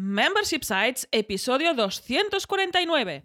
Membership Sites, episodio 249.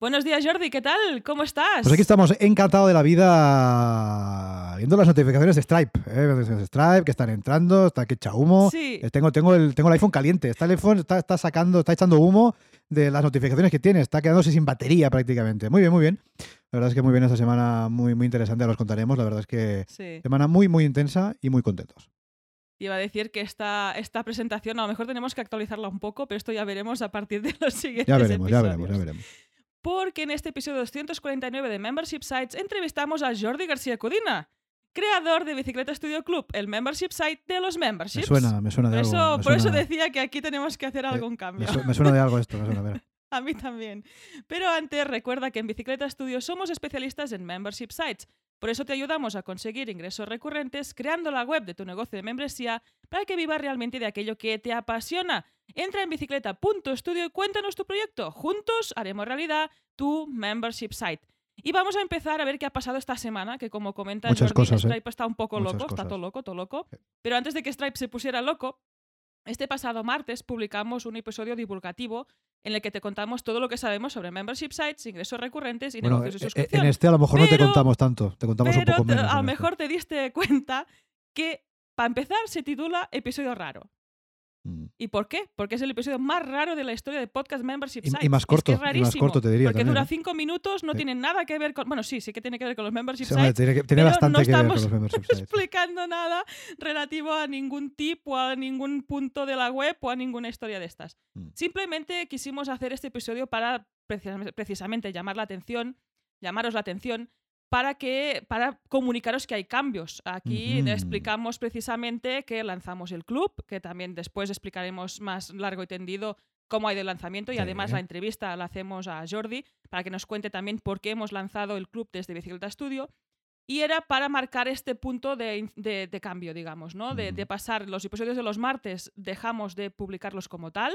Buenos días, Jordi, ¿qué tal? ¿Cómo estás? Pues aquí estamos encantados de la vida viendo las notificaciones de Stripe. ¿eh? Stripe que están entrando, está que echa humo. Sí. Eh, Tengo, tengo, el, tengo el iPhone caliente. Está el iPhone está, está sacando, está echando humo de las notificaciones que tiene. Está quedándose sin batería prácticamente. Muy bien, muy bien. La verdad es que muy bien esta semana, muy, muy interesante, ahora os contaremos. La verdad es que Sí. semana muy, muy intensa y muy contentos. Iba a decir que esta, esta presentación a lo mejor tenemos que actualizarla un poco, pero esto ya veremos a partir de los siguientes Ya veremos, ya veremos, ya veremos. Porque en este episodio 249 de Membership Sites entrevistamos a Jordi García Codina, creador de Bicicleta Studio Club, el membership site de los Me memberships. suena, me suena Por de algo. eso, me por eso decía que aquí tenemos que hacer algún me, cambio. su- me suena de algo esto. Me suena, a ver. A mí también. Pero antes recuerda que en Bicicleta Studio somos especialistas en membership sites. Por eso te ayudamos a conseguir ingresos recurrentes creando la web de tu negocio de membresía para que vivas realmente de aquello que te apasiona. Entra en bicicleta.studio y cuéntanos tu proyecto. Juntos haremos realidad tu membership site. Y vamos a empezar a ver qué ha pasado esta semana, que como comenta Muchas Jordi, cosas, ¿eh? Stripe está un poco Muchas loco, está todo loco, todo loco. Sí. Pero antes de que Stripe se pusiera loco, este pasado martes publicamos un episodio divulgativo en el que te contamos todo lo que sabemos sobre membership sites, ingresos recurrentes y Bueno, negocios de eh, eh, suscripción. en este a lo mejor no te contamos tanto. Te contamos un poco te- menos. a lo este. mejor te diste cuenta que, para empezar, se titula Episodio Raro. Mm. ¿Y por qué? Porque es el episodio más raro de la historia de Podcast Membership Y- y Sites. más Es corto, que es y más corto, te diría Porque también, dura ¿eh? cinco minutos, no Sí. tiene nada que ver con... Bueno, sí, sí que tiene que ver con los membership Sí, sites, tiene, que- tiene pero bastante no que ver con los membership sites. explicando nada relativo a ningún tip o a ningún punto de la web o a ninguna historia de estas. Mm. Simplemente quisimos hacer este episodio para precisam- precisamente llamar la atención, llamaros la atención para que para comunicaros que hay cambios. Aquí explicamos precisamente que lanzamos el club, que también después explicaremos más largo y tendido cómo ha ido el lanzamiento y Sí. además la entrevista la hacemos a Jordi para que nos cuente también por qué hemos lanzado el club desde Bicicleta Studio. Y era para marcar este punto de, de- de cambio, digamos, ¿no? De, de pasar los episodios de los martes, dejamos de publicarlos como tal,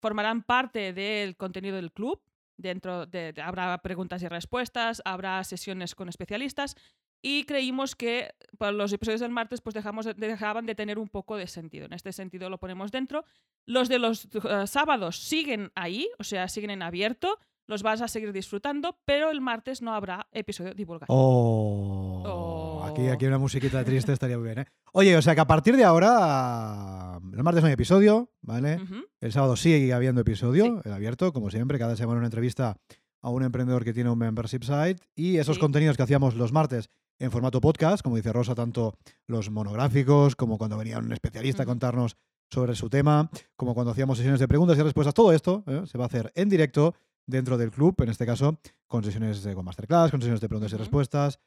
formarán parte del contenido del club. Dentro de, habrá preguntas y respuestas, habrá sesiones con especialistas y creímos que para los episodios del martes pues dejamos de- dejaban de tener un poco de sentido. En este sentido lo ponemos dentro. Los de los eh, sábados siguen ahí, o sea, siguen en abierto. Los vas a seguir disfrutando, pero el martes no habrá episodio divulgativo. Oh, Oh. Aquí, aquí una musiquita triste estaría muy bien, ¿eh? Oye, o sea que a partir de ahora, el martes no hay episodio, ¿vale? El sábado sigue habiendo episodio, el abierto, como siempre, cada semana una entrevista a un emprendedor que tiene un membership site y esos Sí. contenidos que hacíamos los martes en formato podcast, como dice Rosa, tanto los monográficos como cuando venía un especialista a contarnos sobre su tema, como cuando hacíamos sesiones de preguntas y respuestas, todo esto ¿eh? se va a hacer en directo dentro del club, en este caso con sesiones de, con masterclass, con sesiones de preguntas y respuestas,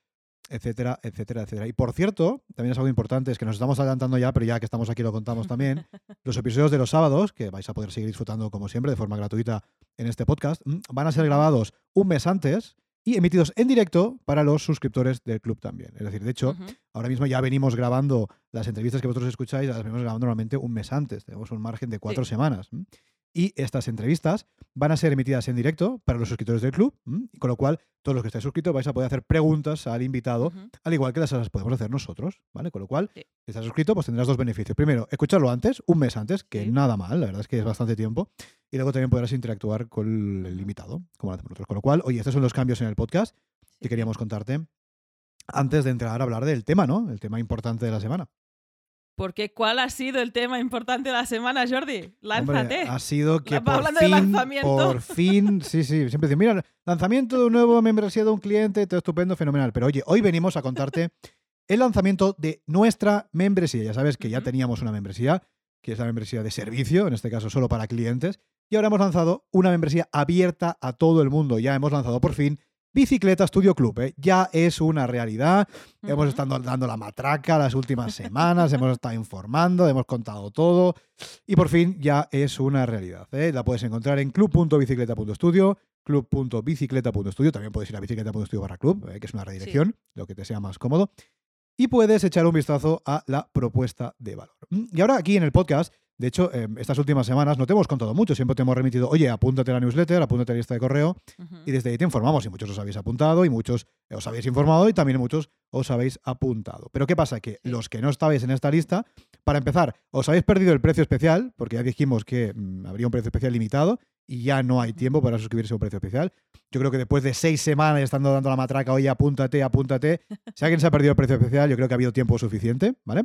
etcétera, etcétera, etcétera. Y por cierto, también es algo importante, es que nos estamos adelantando ya, pero ya que estamos aquí lo contamos también, los episodios de los sábados, que vais a poder seguir disfrutando como siempre de forma gratuita en este podcast, mm, van a ser grabados un mes antes y emitidos en directo para los suscriptores del club también. Es decir, de hecho, ahora mismo ya venimos grabando las entrevistas que vosotros escucháis, las venimos grabando normalmente un mes antes. Tenemos un margen de cuatro Sí. semanas. Y estas entrevistas van a ser emitidas en directo para los suscriptores del club, con lo cual todos los que estáis suscritos vais a poder hacer preguntas al invitado, al igual que las las podemos hacer nosotros, ¿vale? Con lo cual, Sí. si estás suscrito, pues tendrás dos beneficios. Primero, escucharlo antes, un mes antes, que Sí. nada mal, la verdad es que es bastante tiempo. Y luego también podrás interactuar con el invitado, como lo hacemos nosotros. Con lo cual, oye, estos son los cambios en el podcast que queríamos contarte antes de entrar a hablar del tema, ¿no? El tema importante de la semana. Porque ¿cuál ha sido el tema importante de la semana, Jordi? Lánzate. Hombre, ha sido que por de fin, lanzamiento. por fin, sí, sí, siempre dicen, mira, lanzamiento de un nuevo membresía de un cliente, todo estupendo, fenomenal. Pero oye, hoy venimos a contarte el lanzamiento de nuestra membresía. Ya sabes que ya teníamos una membresía, que es la membresía de servicio, en este caso solo para clientes, y ahora hemos lanzado una membresía abierta a todo el mundo. Ya hemos lanzado por fin Bicicleta Studio Club. ¿eh? Ya es una realidad. Hemos estado dando la matraca las últimas semanas, hemos estado informando, hemos contado todo y por fin ya es una realidad. ¿eh? La puedes encontrar en club.bicicleta.studio, club.bicicleta.studio. También puedes ir a bicicleta.studio barra club, ¿eh? que es una redirección, lo que te sea más cómodo. Y puedes echar un vistazo a la propuesta de valor. Y ahora aquí en el podcast, de hecho, eh, estas últimas semanas no te hemos contado mucho, siempre te hemos remitido, oye, apúntate a la newsletter, apúntate a la lista de correo, y desde ahí te informamos y muchos os habéis apuntado y muchos os habéis informado y también muchos os habéis apuntado. Pero ¿qué pasa? Que Sí. los que no estabais en esta lista, para empezar, os habéis perdido el precio especial, porque ya dijimos que mm, habría un precio especial limitado y ya no hay tiempo para suscribirse a un precio especial. Yo creo que después de seis semanas estando dando la matraca, oye, apúntate, apúntate, si alguien se ha perdido el precio especial, yo creo que ha habido tiempo suficiente, ¿vale?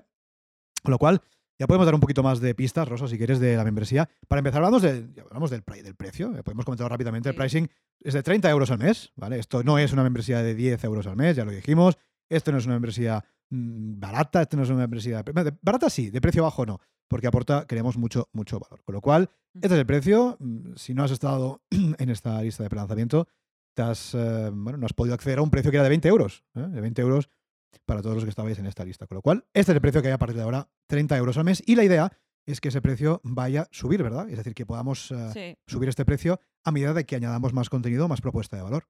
Con lo cual, ya podemos dar un poquito más de pistas, Rosa, si quieres, de la membresía. Para empezar, hablamos, de, hablamos del, del precio. eh, Podemos comentar rápidamente. El pricing es de 30 euros al mes, ¿vale? Esto no es una membresía de 10 euros al mes, ya lo dijimos. Esto no es una membresía mm, barata, esto no es una membresía... Barata sí, de precio bajo no, porque aporta, creemos, mucho, mucho valor. Con lo cual, este es el precio. Mm, Si no has estado en esta lista de prelanzamiento, te has, eh, bueno, no has podido acceder a un precio que era de 20 euros. ¿eh? De 20 euros para todos los que estabais en esta lista. Con lo cual, este es el precio que hay a partir de ahora, 30 euros al mes. Y la idea es que ese precio vaya a subir, ¿verdad? Es decir, que podamos eh, Sí, subir este precio a medida de que añadamos más contenido, más propuesta de valor.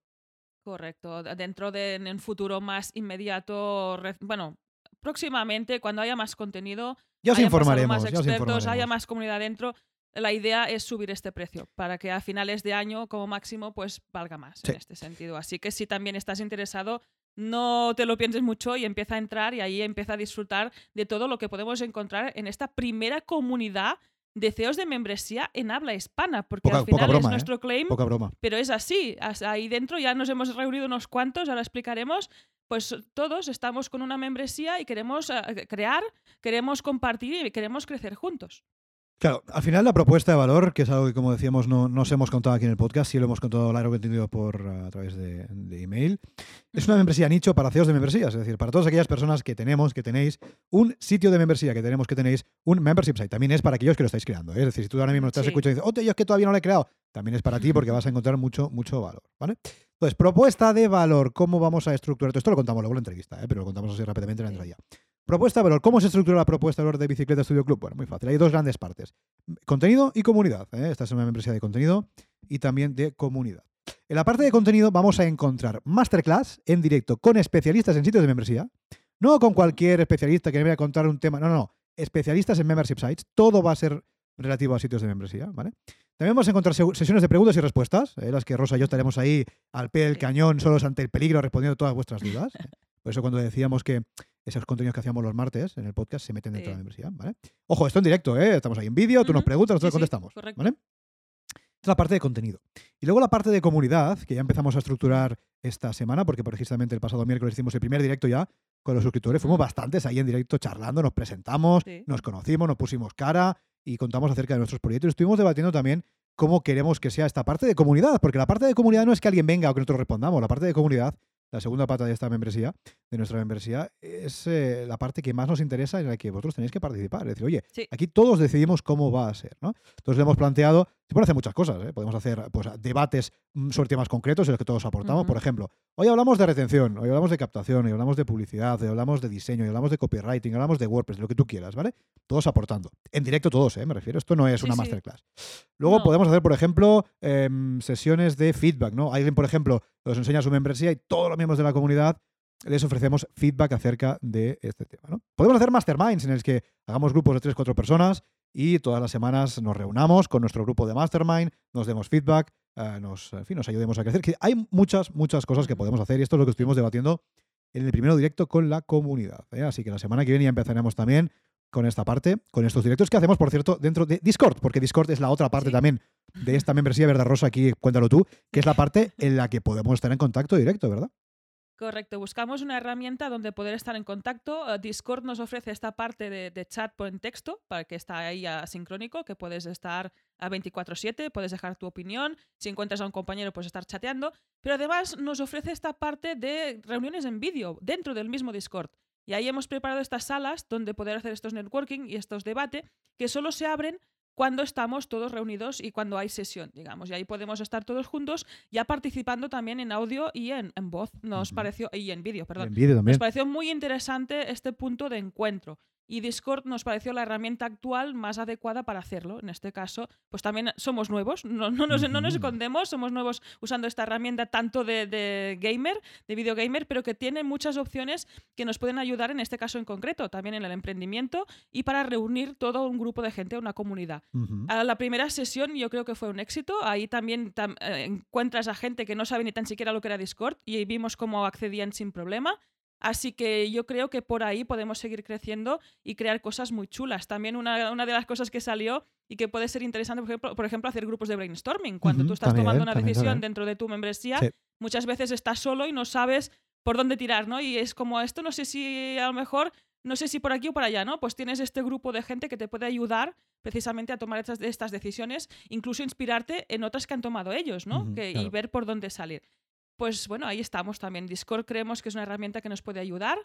correcto. Dentro de en un futuro más inmediato, bueno, próximamente, cuando haya más contenido, Ya os informaremos. más ya os expertos, haya informaremos. más comunidad dentro, la idea es subir este precio para que a finales de año, como máximo, pues valga más Sí. en este sentido. Así que si también estás interesado, no te lo pienses mucho y empieza a entrar y ahí empieza a disfrutar de todo lo que podemos encontrar en esta primera comunidad de CEOs de membresía en habla hispana, porque Poca- al final broma, es ¿eh? nuestro claim broma. pero es así. as- Ahí dentro ya nos hemos reunido unos cuantos, ahora explicaremos. Pues todos estamos con una membresía y queremos eh, crear, queremos compartir y queremos crecer juntos. Claro, al final la propuesta de valor, que es algo que, como decíamos, no nos hemos contado aquí en el podcast, sí lo hemos contado largo tendido por, a través de, de email, es una membresía nicho para CEOs de membresías, es decir, para todas aquellas personas que tenemos, que tenéis un sitio de membresía, que tenemos, que tenéis un membership site. También es para aquellos que lo estáis creando. ¿eh? Es decir, si tú ahora mismo estás Sí. escuchando y dices, oh, yo es que todavía no lo he creado, también es para ti porque vas a encontrar mucho, mucho valor. ¿vale? Entonces, propuesta de valor, ¿cómo vamos a estructurar esto? Esto lo contamos luego en la entrevista, ¿eh? pero lo contamos así rápidamente en la entrada. Propuesta valor. ¿Cómo se estructura la propuesta valor de Bicicleta Studio Club? Bueno, muy fácil. Hay dos grandes partes. Contenido y comunidad. ¿eh? Esta es una membresía de contenido y también de comunidad. En la parte de contenido vamos a encontrar masterclass en directo con especialistas en sitios de membresía. No con cualquier especialista que me vaya a contar un tema. No, no, no. Especialistas en membership sites. Todo va a ser relativo a sitios de membresía, ¿vale? También vamos a encontrar se- sesiones de preguntas y respuestas, ¿eh? las que Rosa y yo estaremos ahí al pie del cañón, solos ante el peligro, respondiendo todas vuestras dudas. ¿eh? Por eso cuando decíamos que esos contenidos que hacíamos los martes en el podcast se meten dentro Sí. de la membresía, ¿vale? Ojo, esto en directo, ¿eh? Estamos ahí en vídeo, tú nos Ujú. preguntas, nosotros Sí, sí, contestamos, correcto. ¿vale? Esta es la parte de contenido. Y luego la parte de comunidad, que ya empezamos a estructurar esta semana, porque precisamente el pasado miércoles hicimos el primer directo ya con los suscriptores. Fuimos bastantes ahí en directo charlando, nos presentamos, Sí. nos conocimos, nos pusimos cara y contamos acerca de nuestros proyectos. Y estuvimos debatiendo también cómo queremos que sea esta parte de comunidad, porque la parte de comunidad no es que alguien venga o que nosotros respondamos, la parte de comunidad, la segunda pata de esta membresía, de nuestra membresía, es eh, la parte que más nos interesa en la que vosotros tenéis que participar. Es decir, oye, Sí. aquí todos decidimos cómo va a ser, ¿no? Entonces le hemos planteado, se pueden hacer muchas cosas, ¿eh? podemos hacer pues, debates mm, sobre temas concretos en los que todos aportamos. Por ejemplo, hoy hablamos de retención, hoy hablamos de captación, hoy hablamos de publicidad, hoy hablamos de diseño, hoy hablamos de copywriting, hablamos de WordPress, lo que tú quieras, ¿vale? Todos aportando. En directo todos, ¿eh? me refiero. Esto no es Sí, una sí. masterclass. Luego No. podemos hacer, por ejemplo, em, sesiones de feedback, ¿no? Alguien, por ejemplo, nos enseña su membresía y todos los miembros de la comunidad les ofrecemos feedback acerca de este tema, ¿no? Podemos hacer masterminds en los que hagamos grupos de 3-4 personas y todas las semanas nos reunamos con nuestro grupo de mastermind, nos demos feedback, eh, nos, en fin, nos ayudemos a crecer. Que hay muchas, muchas cosas que podemos hacer y esto es lo que estuvimos debatiendo en el primero directo con la comunidad. ¿eh? Así que la semana que viene ya empezaremos también con esta parte, con estos directos que hacemos, por cierto, dentro de Discord, porque Discord es la otra parte Sí. también de esta membresía, ¿verdad, Rosa? Aquí cuéntalo tú, que es la parte en la que podemos estar en contacto directo, ¿verdad? Correcto, buscamos una herramienta donde poder estar en contacto. Eh, Discord nos ofrece esta parte de, chat por en texto, para que está ahí asincrónico, que puedes estar a 24/7, puedes dejar tu opinión, si encuentras a un compañero puedes estar chateando, pero además nos ofrece esta parte de reuniones en vídeo dentro del mismo Discord. Y ahí hemos preparado estas salas donde poder hacer estos networking y estos debates que solo se abren cuando estamos todos reunidos y cuando hay sesión, digamos. Y ahí podemos estar todos juntos, ya participando también en audio y en, en voz. Nos pareció, y en vídeo, perdón. En vídeo también. Nos pareció muy interesante este punto de encuentro. Y Discord nos pareció la herramienta actual más adecuada para hacerlo. En este caso, pues también somos nuevos, no, no, nos, no nos escondemos, somos nuevos usando esta herramienta tanto de, de gamer, de video gamer, pero que tiene muchas opciones que nos pueden ayudar en este caso en concreto, también en el emprendimiento y para reunir todo un grupo de gente, una comunidad. Ujú. A la primera sesión yo creo que fue un éxito. Ahí también tam- eh, encuentras a gente que no sabe ni tan siquiera lo que era Discord y vimos cómo accedían sin problema. Así que yo creo que por ahí podemos seguir creciendo y crear cosas muy chulas. También una, una de las cosas que salió y que puede ser interesante, por ejemplo, por ejemplo hacer grupos de brainstorming. Cuando tú estás tomando una decisión dentro de tu membresía, Sí. muchas veces estás solo y no sabes por dónde tirar, ¿no? Y es como esto, no sé si a lo mejor, no sé si por aquí o por allá, ¿no? Pues tienes este grupo de gente que te puede ayudar precisamente a tomar estas, estas decisiones, incluso inspirarte en otras que han tomado ellos, ¿no? Que- Y ver por dónde salir. Pues bueno, ahí estamos también. Discord creemos que es una herramienta que nos puede ayudar.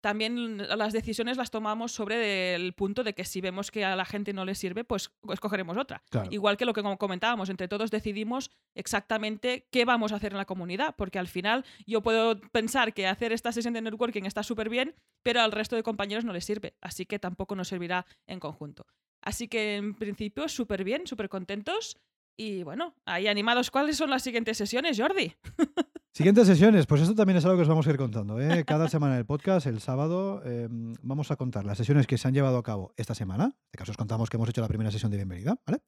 También las decisiones las tomamos sobre el punto de que si vemos que a la gente no le sirve, pues escogeremos otra. Claro. Igual que lo que comentábamos, entre todos decidimos exactamente qué vamos a hacer en la comunidad, porque al final yo puedo pensar que hacer esta sesión de networking está súper bien, pero al resto de compañeros no les sirve, así que tampoco nos servirá en conjunto. Así que en principio súper bien, súper contentos y bueno, ahí animados. ¿Cuáles son las siguientes sesiones, Jordi? Siguientes sesiones, pues esto también es algo que os vamos a ir contando. ¿eh? Cada semana en el podcast, el sábado, eh, vamos a contar las sesiones que se han llevado a cabo esta semana. En este caso os contamos que hemos hecho la primera sesión de bienvenida, ¿vale?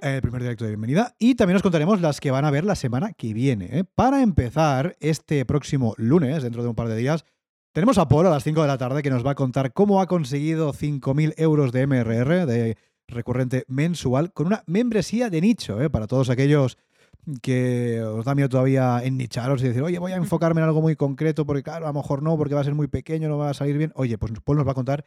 El primer directo de bienvenida. Y también os contaremos las que van a ver la semana que viene. ¿eh? Para empezar, este próximo lunes, dentro de un par de días, tenemos a Paul a las 5 de la tarde que nos va a contar cómo ha conseguido 5.000 euros de MRR, de recurrente mensual, con una membresía de nicho, ¿eh? para todos aquellos que os da miedo todavía ennicharos y decir, oye, voy a enfocarme en algo muy concreto, porque claro, a lo mejor no, porque va a ser muy pequeño, no va a salir bien. Oye, pues Paul nos va a contar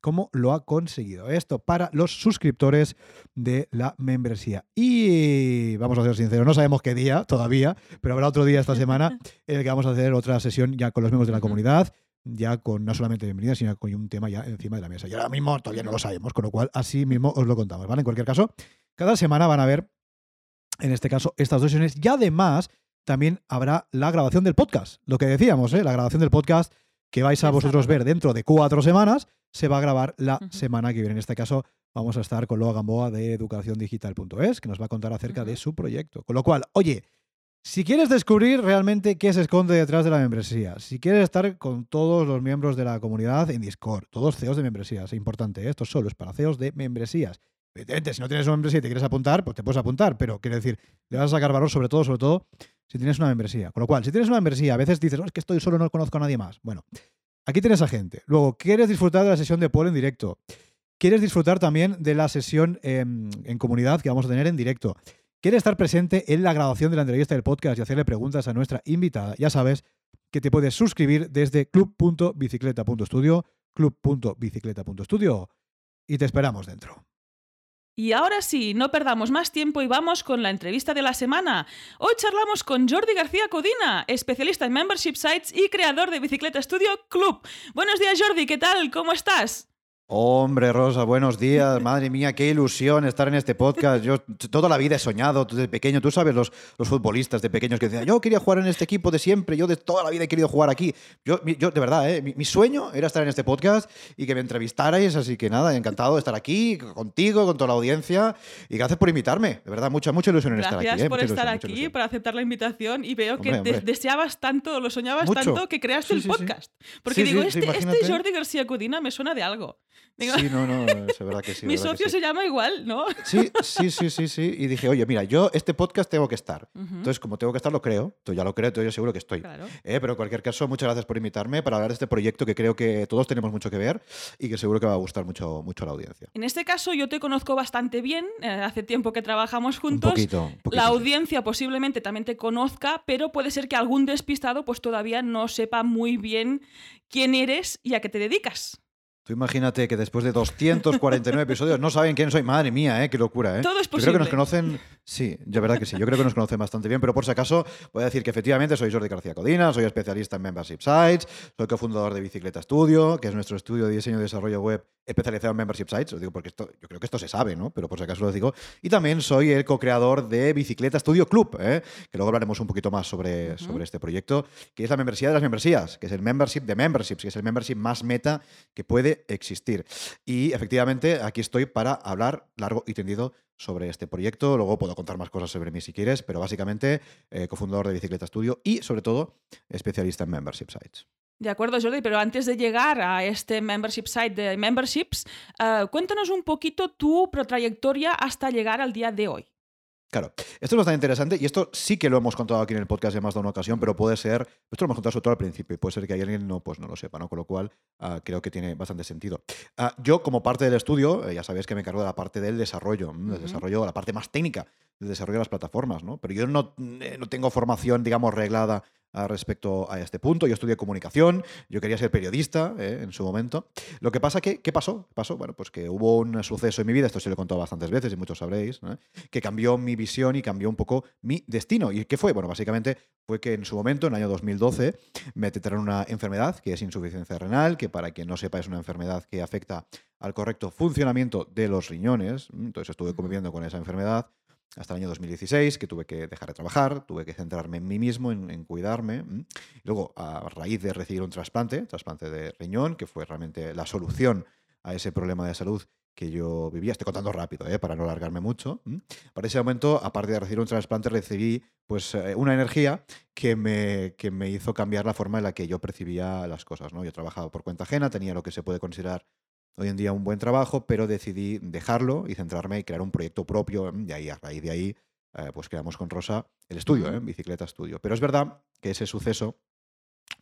cómo lo ha conseguido. Esto para los suscriptores de la membresía. Y vamos a ser sinceros, no sabemos qué día todavía, pero habrá otro día esta semana en el que vamos a hacer otra sesión ya con los miembros de la comunidad, ya con no solamente bienvenida, sino con un tema ya encima de la mesa. Y ahora mismo todavía no lo sabemos, con lo cual así mismo os lo contamos, ¿vale? En cualquier caso, cada semana van a ver, en este caso, estas dos sesiones y además también habrá la grabación del podcast. Lo que decíamos, ¿eh? La grabación del podcast que vais a vosotros ver dentro de cuatro semanas, se va a grabar la semana que viene. En este caso, vamos a estar con Loa Gamboa de educaciondigital.es, que nos va a contar acerca de su proyecto. Con lo cual, oye, si quieres descubrir realmente qué se esconde detrás de la membresía, si quieres estar con todos los miembros de la comunidad en Discord, todos CEOs de membresías, es importante, ¿eh? esto solo es para CEOs de membresías. Evidentemente, si no tienes una membresía y te quieres apuntar, pues te puedes apuntar, pero quiero decir, le vas a sacar valor sobre todo, sobre todo, si tienes una membresía. Con lo cual, si tienes una membresía, a veces dices, "Oh, es que estoy solo, no conozco a nadie más. Bueno, aquí tienes a gente. Luego, ¿quieres disfrutar de la sesión de Paul en directo? ¿Quieres disfrutar también de la sesión em, en comunidad que vamos a tener en directo? ¿Quieres estar presente en la grabación de la entrevista del podcast y hacerle preguntas a nuestra invitada? Ya sabes que te puedes suscribir desde club.bicicleta.studio, club.bicicleta.studio y te esperamos dentro. Y ahora sí, no perdamos más tiempo y vamos con la entrevista de la semana. Hoy charlamos con Jordi García Codina, especialista en membership sites y creador de Bicicleta Studio Club. Buenos días Jordi, ¿qué tal? ¿Cómo estás? Hombre, Rosa, buenos días. Madre mía, qué ilusión estar en este podcast. Yo toda la vida he soñado desde pequeño. Tú sabes, los, los futbolistas de pequeños que decían, yo quería jugar en este equipo de siempre, yo de toda la vida he querido jugar aquí. Yo, yo de verdad, ¿eh? mi, mi sueño era estar en este podcast y que me entrevistarais. Así que nada, encantado de estar aquí contigo, con toda la audiencia. Y gracias por invitarme. De verdad, mucha, mucha ilusión en estar Gracias aquí. ¿eh? por Mucha estar ilusión, aquí, por aceptar la invitación y veo que Hombre, de- hombre. deseabas tanto, lo soñabas Mucho. tanto que creaste Sí, el sí, sí. podcast. Porque Sí, digo, sí, sí, este, este. Jordi García Codina me suena de algo. Digo, Sí, no, no, es verdad que sí. mi socio sí. se llama igual, ¿no? Sí, sí, sí, sí, sí. Y dije, oye, mira, yo este podcast tengo que estar. Ujú, Entonces, como tengo que estar, lo creo. Tú ya lo creo, entonces yo seguro que estoy. claro. Eh, pero en cualquier caso, muchas gracias por invitarme para hablar de este proyecto que creo que todos tenemos mucho que ver y que seguro que va a gustar mucho, mucho a la audiencia. En este caso yo te conozco bastante bien, eh, hace tiempo que trabajamos Un juntos. poquito. un poquito, La audiencia posiblemente también te conozca, pero puede ser que algún despistado pues todavía no sepa muy bien quién eres y a qué te dedicas. Tú imagínate que después de 249 episodios no saben quién soy. Madre mía, ¿eh? qué locura. ¿eh? Todo es Yo creo que nos posible. conocen, sí, de verdad que sí, yo creo que nos conocen bastante bien, pero por si acaso voy a decir que efectivamente soy Jordi García Codina, soy especialista en Membership Sites, soy cofundador de Bicicleta Studio, que es nuestro estudio de diseño y desarrollo web especializado en membership sites, lo digo porque esto, yo creo que esto se sabe, ¿no? Pero por si acaso lo digo. Y también soy el co-creador de Bicicleta Studio Club, ¿eh? que luego hablaremos un poquito más sobre, sobre este proyecto, que es la membresía de las membresías, que es el membership de memberships, que es el membership más meta que puede existir. Y efectivamente aquí estoy para hablar largo y tendido sobre este proyecto. Luego puedo contar más cosas sobre mí si quieres, pero básicamente eh, cofundador de Bicicleta Studio y sobre todo especialista en membership sites. De acuerdo, Jordi, pero antes de llegar a este membership site de memberships, eh, cuéntanos un poquito tu pro- trayectoria hasta llegar al día de hoy. Claro, esto es bastante interesante y esto sí que lo hemos contado aquí en el podcast en más de una ocasión, pero puede ser, esto lo hemos contado sobre todo al principio y puede ser que alguien no, pues no lo sepa, ¿no? Con lo cual ah, creo que tiene bastante sentido. Ah, yo como parte del estudio, eh, ya sabéis que me encargo de la parte del desarrollo, del desarrollo, la parte más técnica del desarrollo de las plataformas, ¿no? Pero yo no, eh, no tengo formación, digamos, reglada respecto a este punto. Yo estudié comunicación, yo quería ser periodista eh, en su momento. Lo que pasa que, ¿qué pasó? ¿Qué pasó? Bueno, pues que hubo un suceso en mi vida, esto se lo he contado bastantes veces y muchos sabréis, que cambió mi visión y cambió un poco mi destino. ¿Y qué fue? Bueno, básicamente fue que en su momento, en el año 2012, me detectaron una enfermedad que es insuficiencia renal, que para quien no sepa es una enfermedad que afecta al correcto funcionamiento de los riñones. Entonces estuve conviviendo con esa enfermedad hasta el año 2016, que tuve que dejar de trabajar, tuve que centrarme en mí mismo, en, en cuidarme. luego, a raíz de recibir un trasplante, trasplante de riñón, que fue realmente la solución a ese problema de salud que yo vivía. Estoy contando rápido, ¿eh? para no alargarme mucho. Para ese momento, aparte de recibir un trasplante, recibí pues, eh, una energía que me, que me hizo cambiar la forma en la que yo percibía las cosas. ¿no? Yo trabajaba por cuenta ajena, tenía lo que se puede considerar hoy en día un buen trabajo, pero decidí dejarlo y centrarme y crear un proyecto propio. ¿m? Y ahí, a raíz de ahí, eh, pues creamos con Rosa el estudio. ¿eh? Bicicleta Estudio. Pero es verdad que ese suceso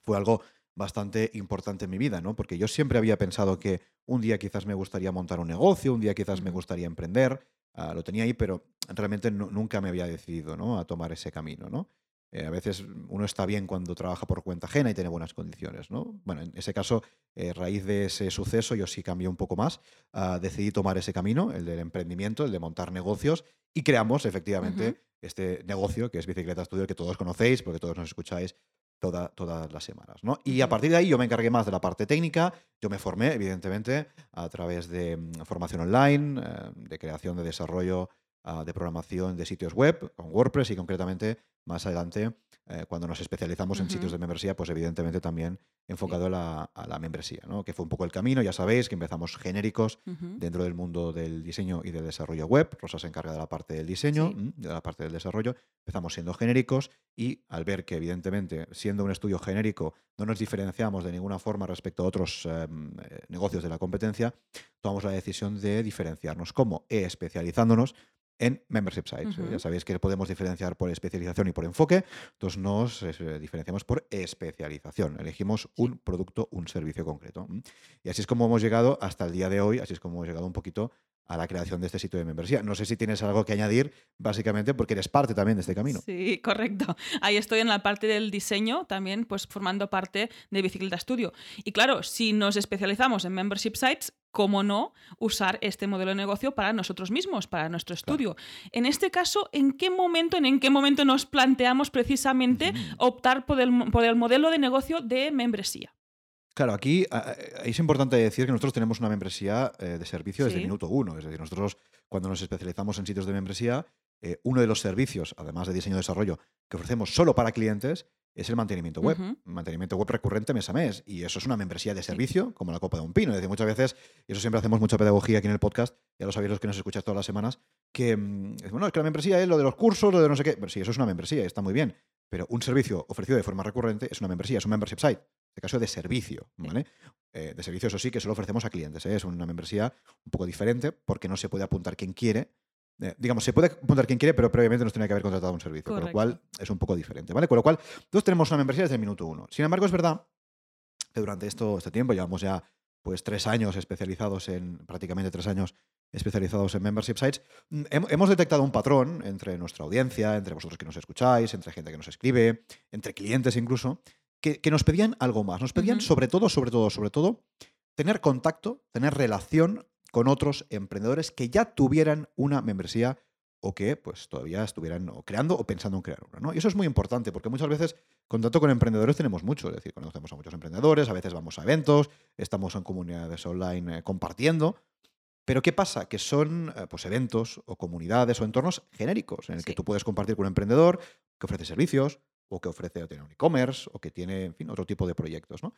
fue algo bastante importante en mi vida, ¿no? Porque yo siempre había pensado que un día quizás me gustaría montar un negocio, un día quizás me gustaría emprender, ah, lo tenía ahí, pero realmente nu- nunca me había decidido, ¿no? A tomar ese camino, ¿no? Eh, a veces uno está bien cuando trabaja por cuenta ajena y tiene buenas condiciones, ¿no? Bueno, en ese caso, eh, raíz de ese suceso, yo sí cambié un poco más, ah, decidí tomar ese camino, el del emprendimiento, el de montar negocios, y creamos efectivamente este negocio que es Bicicleta Studio, que todos conocéis, porque todos nos escucháis toda- todas las semanas. ¿no? Y a partir de ahí yo me encargué más de la parte técnica, yo me formé, evidentemente, a través de mm, formación online, eh, de creación de desarrollo, ah, de programación de sitios web, con WordPress y concretamente más adelante, eh, cuando nos especializamos en sitios de membresía, pues evidentemente también enfocado a, la, a la membresía, ¿no? que fue un poco el camino, ya sabéis que empezamos genéricos dentro del mundo del diseño y del desarrollo web. Rosa se encarga de la parte del diseño, Sí. mm, de la parte del desarrollo. Empezamos siendo genéricos y al ver que, evidentemente, siendo un estudio genérico, no nos diferenciamos de ninguna forma respecto a otros eh, eh, negocios de la competencia, tomamos la decisión de diferenciarnos. ¿Cómo? Especializándonos en membership sites. ¿eh? Ya sabéis que podemos diferenciar por especialización y por enfoque, entonces nos eh, diferenciamos por especialización. Elegimos un producto, un servicio concreto. Y así es como hemos llegado hasta el día de hoy, así es como hemos llegado un poquito a la creación de este sitio de membresía. No sé si tienes algo que añadir, básicamente porque eres parte también de este camino. Sí, correcto. Ahí estoy en la parte del diseño, también pues formando parte de Bicicleta Studio. Y claro, si nos especializamos en membership sites, ¿cómo no usar este modelo de negocio para nosotros mismos, para nuestro estudio? En este caso, ¿en qué momento, en qué momento nos planteamos precisamente optar por el, por el modelo de negocio de membresía? Claro, aquí es importante decir que nosotros tenemos una membresía eh, de servicio desde Sí. minuto uno. Es decir, nosotros cuando nos especializamos en sitios de membresía, eh, uno de los servicios, además de diseño y desarrollo, que ofrecemos solo para clientes es el mantenimiento web. Ujú. Mantenimiento web recurrente mes a mes. Y eso es una membresía de servicio, como la copa de un pino. Es decir, muchas veces, y eso siempre hacemos mucha pedagogía aquí en el podcast, ya lo sabéis los que nos escucháis todas las semanas, que, mm, es, bueno, es que la membresía es lo de los cursos, lo de no sé qué. Pero sí, eso es una membresía, está muy bien. Pero un servicio ofrecido de forma recurrente es una membresía, es un membership site. Este caso de servicio, ¿vale? Eh, de servicio, eso sí, que solo ofrecemos a clientes. ¿eh? Es una membresía un poco diferente porque no se puede apuntar quien quiere. Eh, digamos, se puede apuntar quien quiere, pero previamente nos tiene que haber contratado un servicio, con lo Correcto. cual es un poco diferente, ¿vale? Con lo cual, todos tenemos una membresía desde el minuto uno. Sin embargo, es verdad que durante esto, este tiempo, llevamos ya pues tres años especializados en, prácticamente tres años especializados en membership sites, mm, hem- hemos detectado un patrón entre nuestra audiencia, entre vosotros que nos escucháis, entre gente que nos escribe, entre clientes incluso, que, que nos pedían algo más. Nos pedían sobre todo, sobre todo, sobre todo, tener contacto, tener relación con otros emprendedores que ya tuvieran una membresía o que pues todavía estuvieran o creando o pensando en crear una. ¿no? Y eso es muy importante porque muchas veces contacto con emprendedores tenemos mucho, es decir, conocemos a muchos emprendedores, a veces vamos a eventos, estamos en comunidades online eh, compartiendo. Pero ¿qué pasa? Que son eh, pues, eventos o comunidades o entornos genéricos en el que tú puedes compartir con un emprendedor que ofrece servicios o que ofrece o tiene un e-commerce o que tiene en fin, otro tipo de proyectos. ¿no?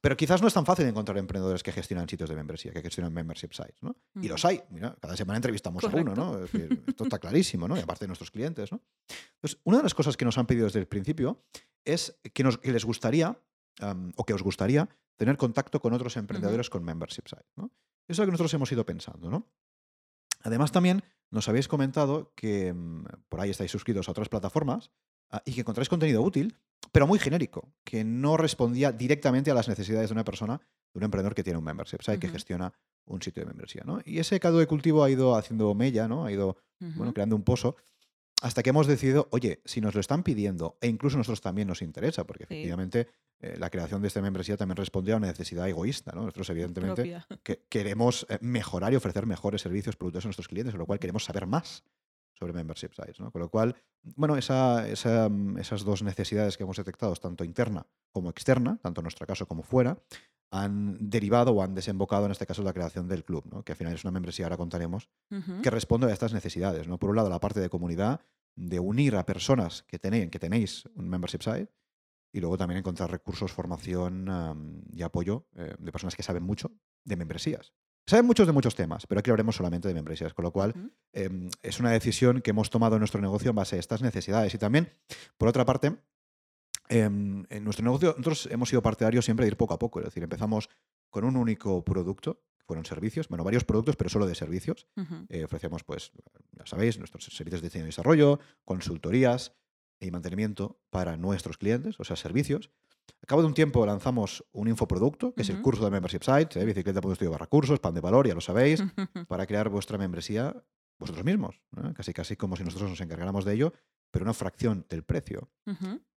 Pero quizás no es tan fácil encontrar emprendedores que gestionan sitios de membresía, que gestionan membership sites. ¿no? Y los hay. Mira, cada semana entrevistamos a uno. ¿no? Es decir, esto está clarísimo, ¿no? Y aparte de nuestros clientes, ¿no? Entonces, una de las cosas que nos han pedido desde el principio es que, nos, que les gustaría, o que os gustaría, tener contacto con otros emprendedores con membership sites, ¿no? Eso es lo que nosotros hemos ido pensando, ¿no? Además, también nos habéis comentado que mm, por ahí estáis suscritos a otras plataformas y que encontráis contenido útil, pero muy genérico, que no respondía directamente a las necesidades de una persona, de un emprendedor que tiene un membership site, que Ujú. gestiona un sitio de membresía. ¿no? Y ese caldo de cultivo ha ido haciendo mella, ¿no? ha ido bueno, Ujú. creando un pozo, hasta que hemos decidido, oye, si nos lo están pidiendo, e incluso a nosotros también nos interesa, porque Sí. efectivamente eh, la creación de esta membresía también responde a una necesidad egoísta. ¿no? Nosotros, evidentemente, que queremos eh, mejorar y ofrecer mejores servicios, productos a nuestros clientes, con lo cual queremos saber más sobre membership sites. ¿no? Con lo cual, bueno, esa- esa, esas dos necesidades que hemos detectado, tanto interna como externa, tanto en nuestro caso como fuera, han derivado o han desembocado en este caso la creación del club, ¿no? que al final es una membresía, ahora contaremos, que responde a estas necesidades. ¿no? Por un lado, la parte de comunidad, de unir a personas que, tenéis, que tenéis un membership site, y luego también encontrar recursos, formación y apoyo eh, de personas que saben mucho de membresías. Saben muchos de muchos temas, pero aquí hablaremos solamente de membresías, con lo cual em, es una decisión que hemos tomado en nuestro negocio en base a estas necesidades. Y también, por otra parte, em, en nuestro negocio nosotros hemos sido partidarios siempre de ir poco a poco. Es decir, empezamos con un único producto, fueron servicios, bueno, varios productos, pero solo de servicios. Ujú. Eh, ofrecemos, pues, ya sabéis, nuestros servicios de diseño y desarrollo, consultorías y mantenimiento para nuestros clientes, o sea, servicios. Al cabo de un tiempo lanzamos un infoproducto, que es el curso de Membership Sites, ¿eh? bicicleta.studio barra cursos, pan de valor, ya lo sabéis, para crear vuestra membresía vosotros mismos. ¿no? Casi, casi como si nosotros nos encargáramos de ello, pero una fracción del precio.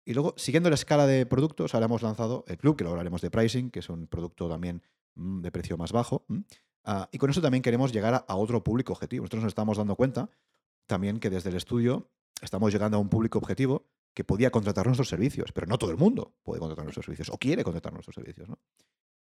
Y luego, siguiendo la escala de productos, ahora hemos lanzado el club, que luego hablaremos de pricing, que es un producto también mm, de precio más bajo. Ah, y con eso también queremos llegar a, a otro público objetivo. Nosotros nos estamos dando cuenta también que desde el estudio estamos llegando a un público objetivo que podía contratar nuestros servicios, pero no todo el mundo puede contratar nuestros servicios o quiere contratar nuestros servicios. ¿no?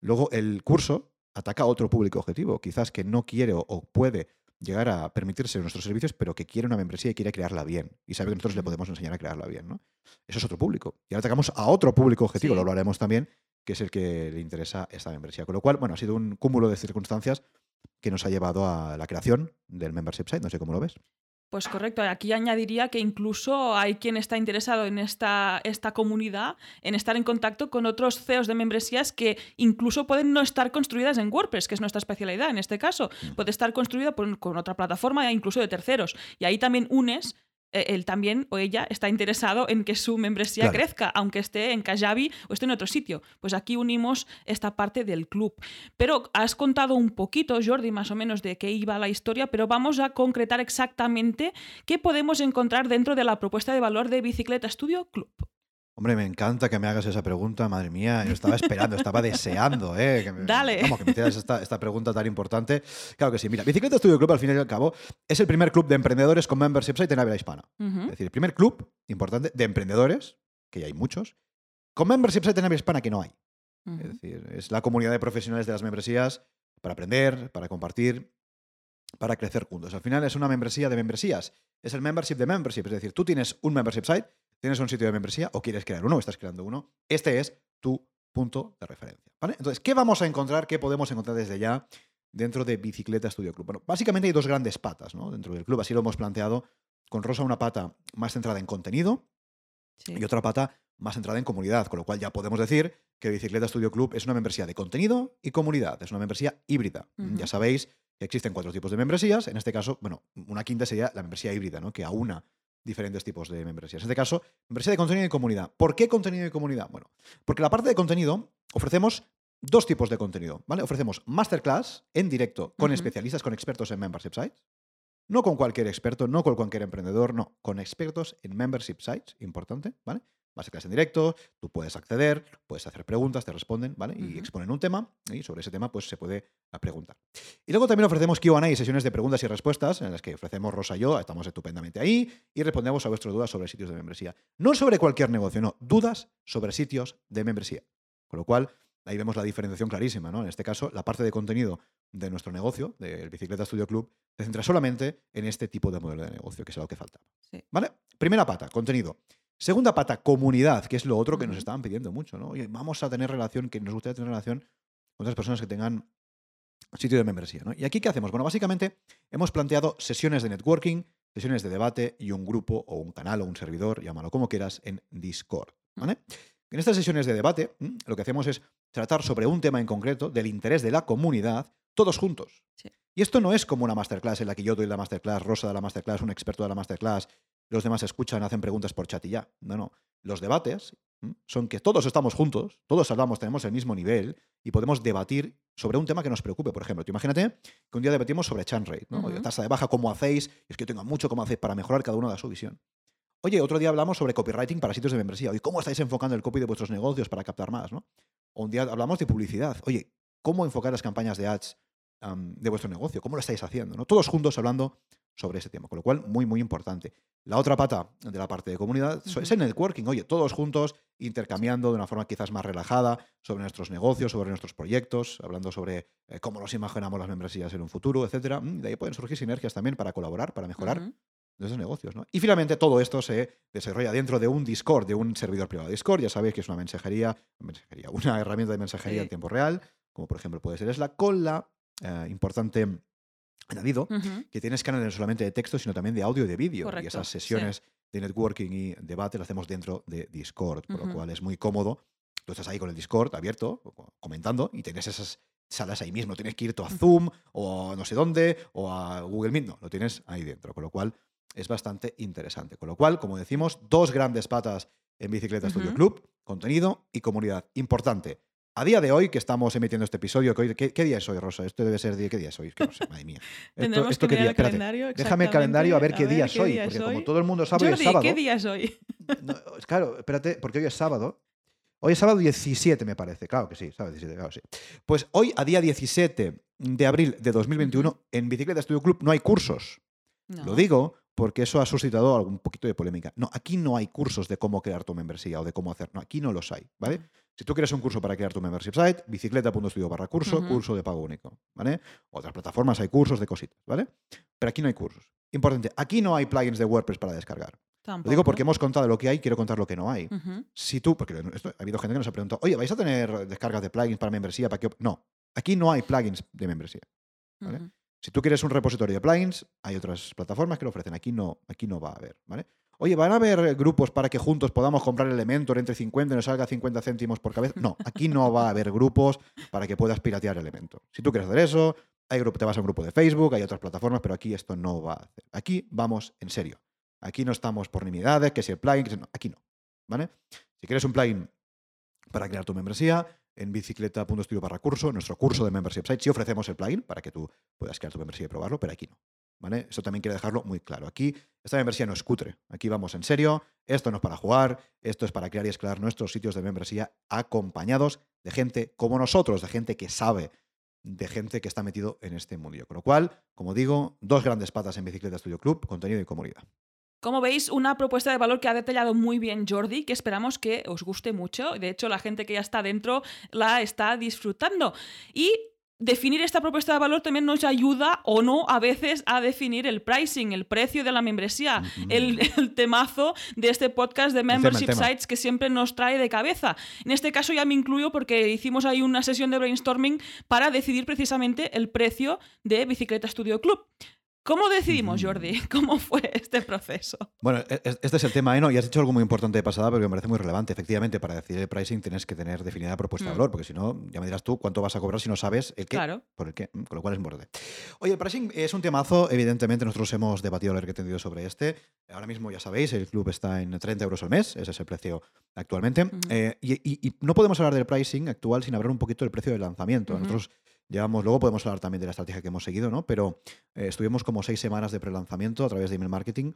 Luego, el curso ataca a otro público objetivo, quizás que no quiere o, puede llegar a permitirse nuestros servicios, pero que quiere una membresía y quiere crearla bien. Y sabe que nosotros le podemos enseñar a crearla bien. ¿no? Eso es otro público. Y ahora atacamos a otro público objetivo, Sí. lo hablaremos también, que es el que le interesa esta membresía. Con lo cual, bueno, ha sido un cúmulo de circunstancias que nos ha llevado a la creación del membership site. No sé cómo lo ves. Pues correcto, aquí añadiría que incluso hay quien está interesado en esta, esta comunidad, en estar en contacto con otros CEOs de membresías que incluso pueden no estar construidas en WordPress, que es nuestra especialidad en este caso. Mm. Puede estar construida por- con otra plataforma e incluso de terceros. Y ahí también unes, él también o ella está interesado en que su membresía Claro. crezca, aunque esté en Kajabi o esté en otro sitio. Pues aquí unimos esta parte del club. Pero has contado un poquito, Jordi, más o menos de qué iba la historia, pero vamos a concretar exactamente qué podemos encontrar dentro de la propuesta de valor de Bicicleta Studio Club. Hombre, me encanta que me hagas esa pregunta, madre mía. Yo estaba esperando, estaba deseando, ¿eh? Que me, Dale. Vamos, que me hicieras esta, esta pregunta tan importante. Claro que sí. Mira, Bicicleta Studio Club, al fin y al cabo, es el primer club de emprendedores con membership site en habla hispana. Ujú, Es decir, el primer club importante de emprendedores, que ya hay muchos, con membership site en habla hispana que no hay. Es ujú. decir, es la comunidad de profesionales de las membresías para aprender, para compartir, para crecer juntos. Al final es una membresía de membresías. Es el membership de membership. Es decir, tú tienes un membership site, tienes un sitio de membresía o quieres crear uno o estás creando uno. Este es tu punto de referencia. ¿vale? Entonces, ¿qué vamos a encontrar? ¿Qué podemos encontrar desde ya dentro de Bicicleta Studio Club? Bueno, básicamente hay dos grandes patas ¿no? dentro del club. Así lo hemos planteado. Con Rosa una pata más centrada en contenido Sí. y otra pata más centrada en comunidad, con lo cual ya podemos decir que Bicicleta Studio Club es una membresía de contenido y comunidad, es una membresía híbrida. Ya sabéis que existen cuatro tipos de membresías, en este caso, bueno, una quinta sería la membresía híbrida, ¿no? que aúna diferentes tipos de membresías. En este caso, membresía de contenido y comunidad. ¿Por qué contenido y comunidad? Bueno, porque la parte de contenido ofrecemos dos tipos de contenido, ¿vale? Ofrecemos masterclass en directo con especialistas, con expertos en membership sites. No con cualquier experto, no con cualquier emprendedor, no, con expertos en membership sites, importante, ¿vale? Masterclass en directo, tú puedes acceder, puedes hacer preguntas, te responden, ¿vale? Y Ujú. exponen un tema y sobre ese tema pues se puede ah, preguntar. Y luego también ofrecemos Q&A y sesiones de preguntas y respuestas en las que ofrecemos Rosa y yo, estamos estupendamente ahí y respondemos a vuestras dudas sobre sitios de membresía. No sobre cualquier negocio, no, dudas sobre sitios de membresía. Con lo cual, ahí vemos la diferenciación clarísima, ¿no? En este caso, la parte de contenido de nuestro negocio, del Bicicleta Studio Club, se centra solamente en este tipo de modelo de negocio, que es lo que faltaba. Sí. ¿Vale? Primera pata, contenido. Segunda pata, comunidad, que es lo otro que nos estaban pidiendo mucho, ¿no? Oye, vamos a tener relación, que nos gustaría tener relación con otras personas que tengan sitio de membresía, ¿no? ¿Y aquí qué hacemos? Bueno, básicamente hemos planteado sesiones de networking, sesiones de debate y un grupo o un canal o un servidor, llámalo como quieras, en Discord, ¿vale? En estas sesiones de debate, ¿m? lo que hacemos es tratar sobre un tema en concreto del interés de la comunidad, todos juntos. Sí. Y esto no es como una masterclass en la que yo doy la masterclass, Rosa da la masterclass, un experto da la masterclass, los demás escuchan, hacen preguntas por chat y ya. No, no. Los debates son que todos estamos juntos, todos hablamos, tenemos el mismo nivel y podemos debatir sobre un tema que nos preocupe. Por ejemplo, tú imagínate que un día debatimos sobre churn rate, ¿no? Tasa de baja, ¿cómo hacéis? Y es que yo tengo mucho cómo hacéis para mejorar, cada uno da su visión. Oye, otro día hablamos sobre copywriting para sitios de membresía. Oye, ¿cómo estáis enfocando el copy de vuestros negocios para captar más? ¿no? O un día hablamos de publicidad. Oye, ¿cómo enfocar las campañas de ads de vuestro negocio? ¿Cómo lo estáis haciendo? ¿no? Todos juntos hablando sobre ese tema. Con lo cual, muy, muy importante. La otra pata de la parte de comunidad so- es el networking. Oye, todos juntos, intercambiando de una forma quizás más relajada sobre nuestros negocios, sobre nuestros proyectos, hablando sobre eh, cómo nos imaginamos las membresías en un futuro, etcétera. Mm, De ahí pueden surgir sinergias también para colaborar, para mejorar de esos negocios. ¿no? Y finalmente todo esto se desarrolla dentro de un Discord, de un servidor privado. Discord, ya sabéis que es una mensajería, mensajería una herramienta de mensajería Sí. en tiempo real, como por ejemplo puede ser Slack, con la eh, importante añadido que tienes canales no solamente de texto, sino también de audio y de vídeo. Y esas sí. sesiones de networking y debate las hacemos dentro de Discord, por lo cual es muy cómodo. Tú estás ahí con el Discord abierto, co- comentando, y tienes esas salas ahí mismo. Tienes que irte a Ujú. Zoom o a no sé dónde o a Google Meet. No, lo tienes ahí dentro, con lo cual es bastante interesante. Con lo cual, como decimos, dos grandes patas en Bicicleta Studio. Club, contenido y comunidad. Importante. A día de hoy, que estamos emitiendo este episodio, que hoy- ¿qué, qué día es hoy, Rosa? Esto debe ser día, ¿qué día es hoy? Que no sé, madre mía. Esto- esto que qué mirar día? el calendario. Déjame el calendario a ver qué día es hoy, porque como todo el mundo sabe, hoy es sábado. ¿qué día es hoy? No, claro, espérate, porque hoy es sábado. Hoy es sábado 17, me parece. Claro que sí, sábado 17, claro, sí. Pues hoy, a día 17 de abril de 2021, en Bicicleta Studio Club no hay cursos. No. Lo digo porque eso ha suscitado algún poquito de polémica. No, aquí no hay cursos de cómo crear tu membresía o de cómo hacer. No, aquí no los hay, ¿vale? Ujú. Si tú quieres un curso para crear tu membership site, bicicleta.studio barra curso, curso de pago único, ¿vale? Otras plataformas hay cursos de cositas, ¿vale? Pero aquí no hay cursos. Importante, aquí no hay plugins de WordPress para descargar. Lo digo porque hemos contado lo que hay, quiero contar lo que no hay. Si tú, porque esto- ha habido gente que nos ha preguntado, oye, ¿vais a tener descargas de plugins para membresía? ¿Para qué? op-?" No, aquí no hay plugins de membresía. Si tú quieres un repositorio de plugins, hay otras plataformas que lo ofrecen. Aquí no, aquí no va a haber, ¿vale? Oye, ¿van a haber grupos para que juntos podamos comprar Elementor entre 50 y nos salga 50 céntimos por cabeza? No, aquí no va a haber grupos para que puedas piratear Elementor. Si tú quieres hacer eso, hay grupo, te vas a un grupo de Facebook, hay otras plataformas, pero aquí esto no va a hacer. Aquí vamos en serio. Aquí no estamos por nimiedades, que si el plugin, que si no, aquí no, ¿vale? Si quieres un plugin para crear tu membresía, en bicicleta.studio barra curso, nuestro curso de membership site, sí ofrecemos el plugin para que tú puedas crear tu membresía y probarlo, pero aquí no. ¿Vale? Eso también quiero dejarlo muy claro. Aquí esta membresía no es cutre. Aquí vamos en serio. Esto no es para jugar. Esto es para crear y escalar nuestros sitios de membresía acompañados de gente como nosotros, de gente que sabe, de gente que está metido en este mundillo. Con lo cual, como digo, dos grandes patas en Bicicleta Studio Club, contenido y comunidad. Como veis, una propuesta de valor que ha detallado muy bien Jordi, que esperamos que os guste mucho. De hecho, la gente que ya está dentro la está disfrutando. Y definir esta propuesta de valor también nos ayuda o no a veces a definir el pricing, el precio de la membresía, Ujú. el, el temazo de este podcast de Membership tema. Sites que siempre nos trae de cabeza. En este caso ya me incluyo porque hicimos ahí una sesión de brainstorming para decidir precisamente el precio de Bicicleta Studio Club. ¿Cómo decidimos. Jordi? ¿Cómo fue este proceso? Bueno, e- e- este es el tema, ¿eh? ¿no? Y has dicho algo muy importante de pasada, pero que me parece muy relevante. Efectivamente, para decidir el pricing tienes que tener definida la propuesta de Mm. valor, porque si no, ya me dirás tú cuánto vas a cobrar si no sabes el qué. Claro. Por el qué, mm, con lo cual es importante. Oye, el pricing es un temazo, evidentemente nosotros hemos debatido largo y tendido sobre este. Ahora mismo ya sabéis, el club está en 30 euros al mes, ese es el precio actualmente. Ujú. Eh, y, y- y no podemos hablar del pricing actual sin hablar un poquito del precio del lanzamiento. Ujú. Nosotros Llevamos, luego podemos hablar también de la estrategia que hemos seguido, ¿no? Pero eh, estuvimos como seis semanas de prelanzamiento a través de email marketing,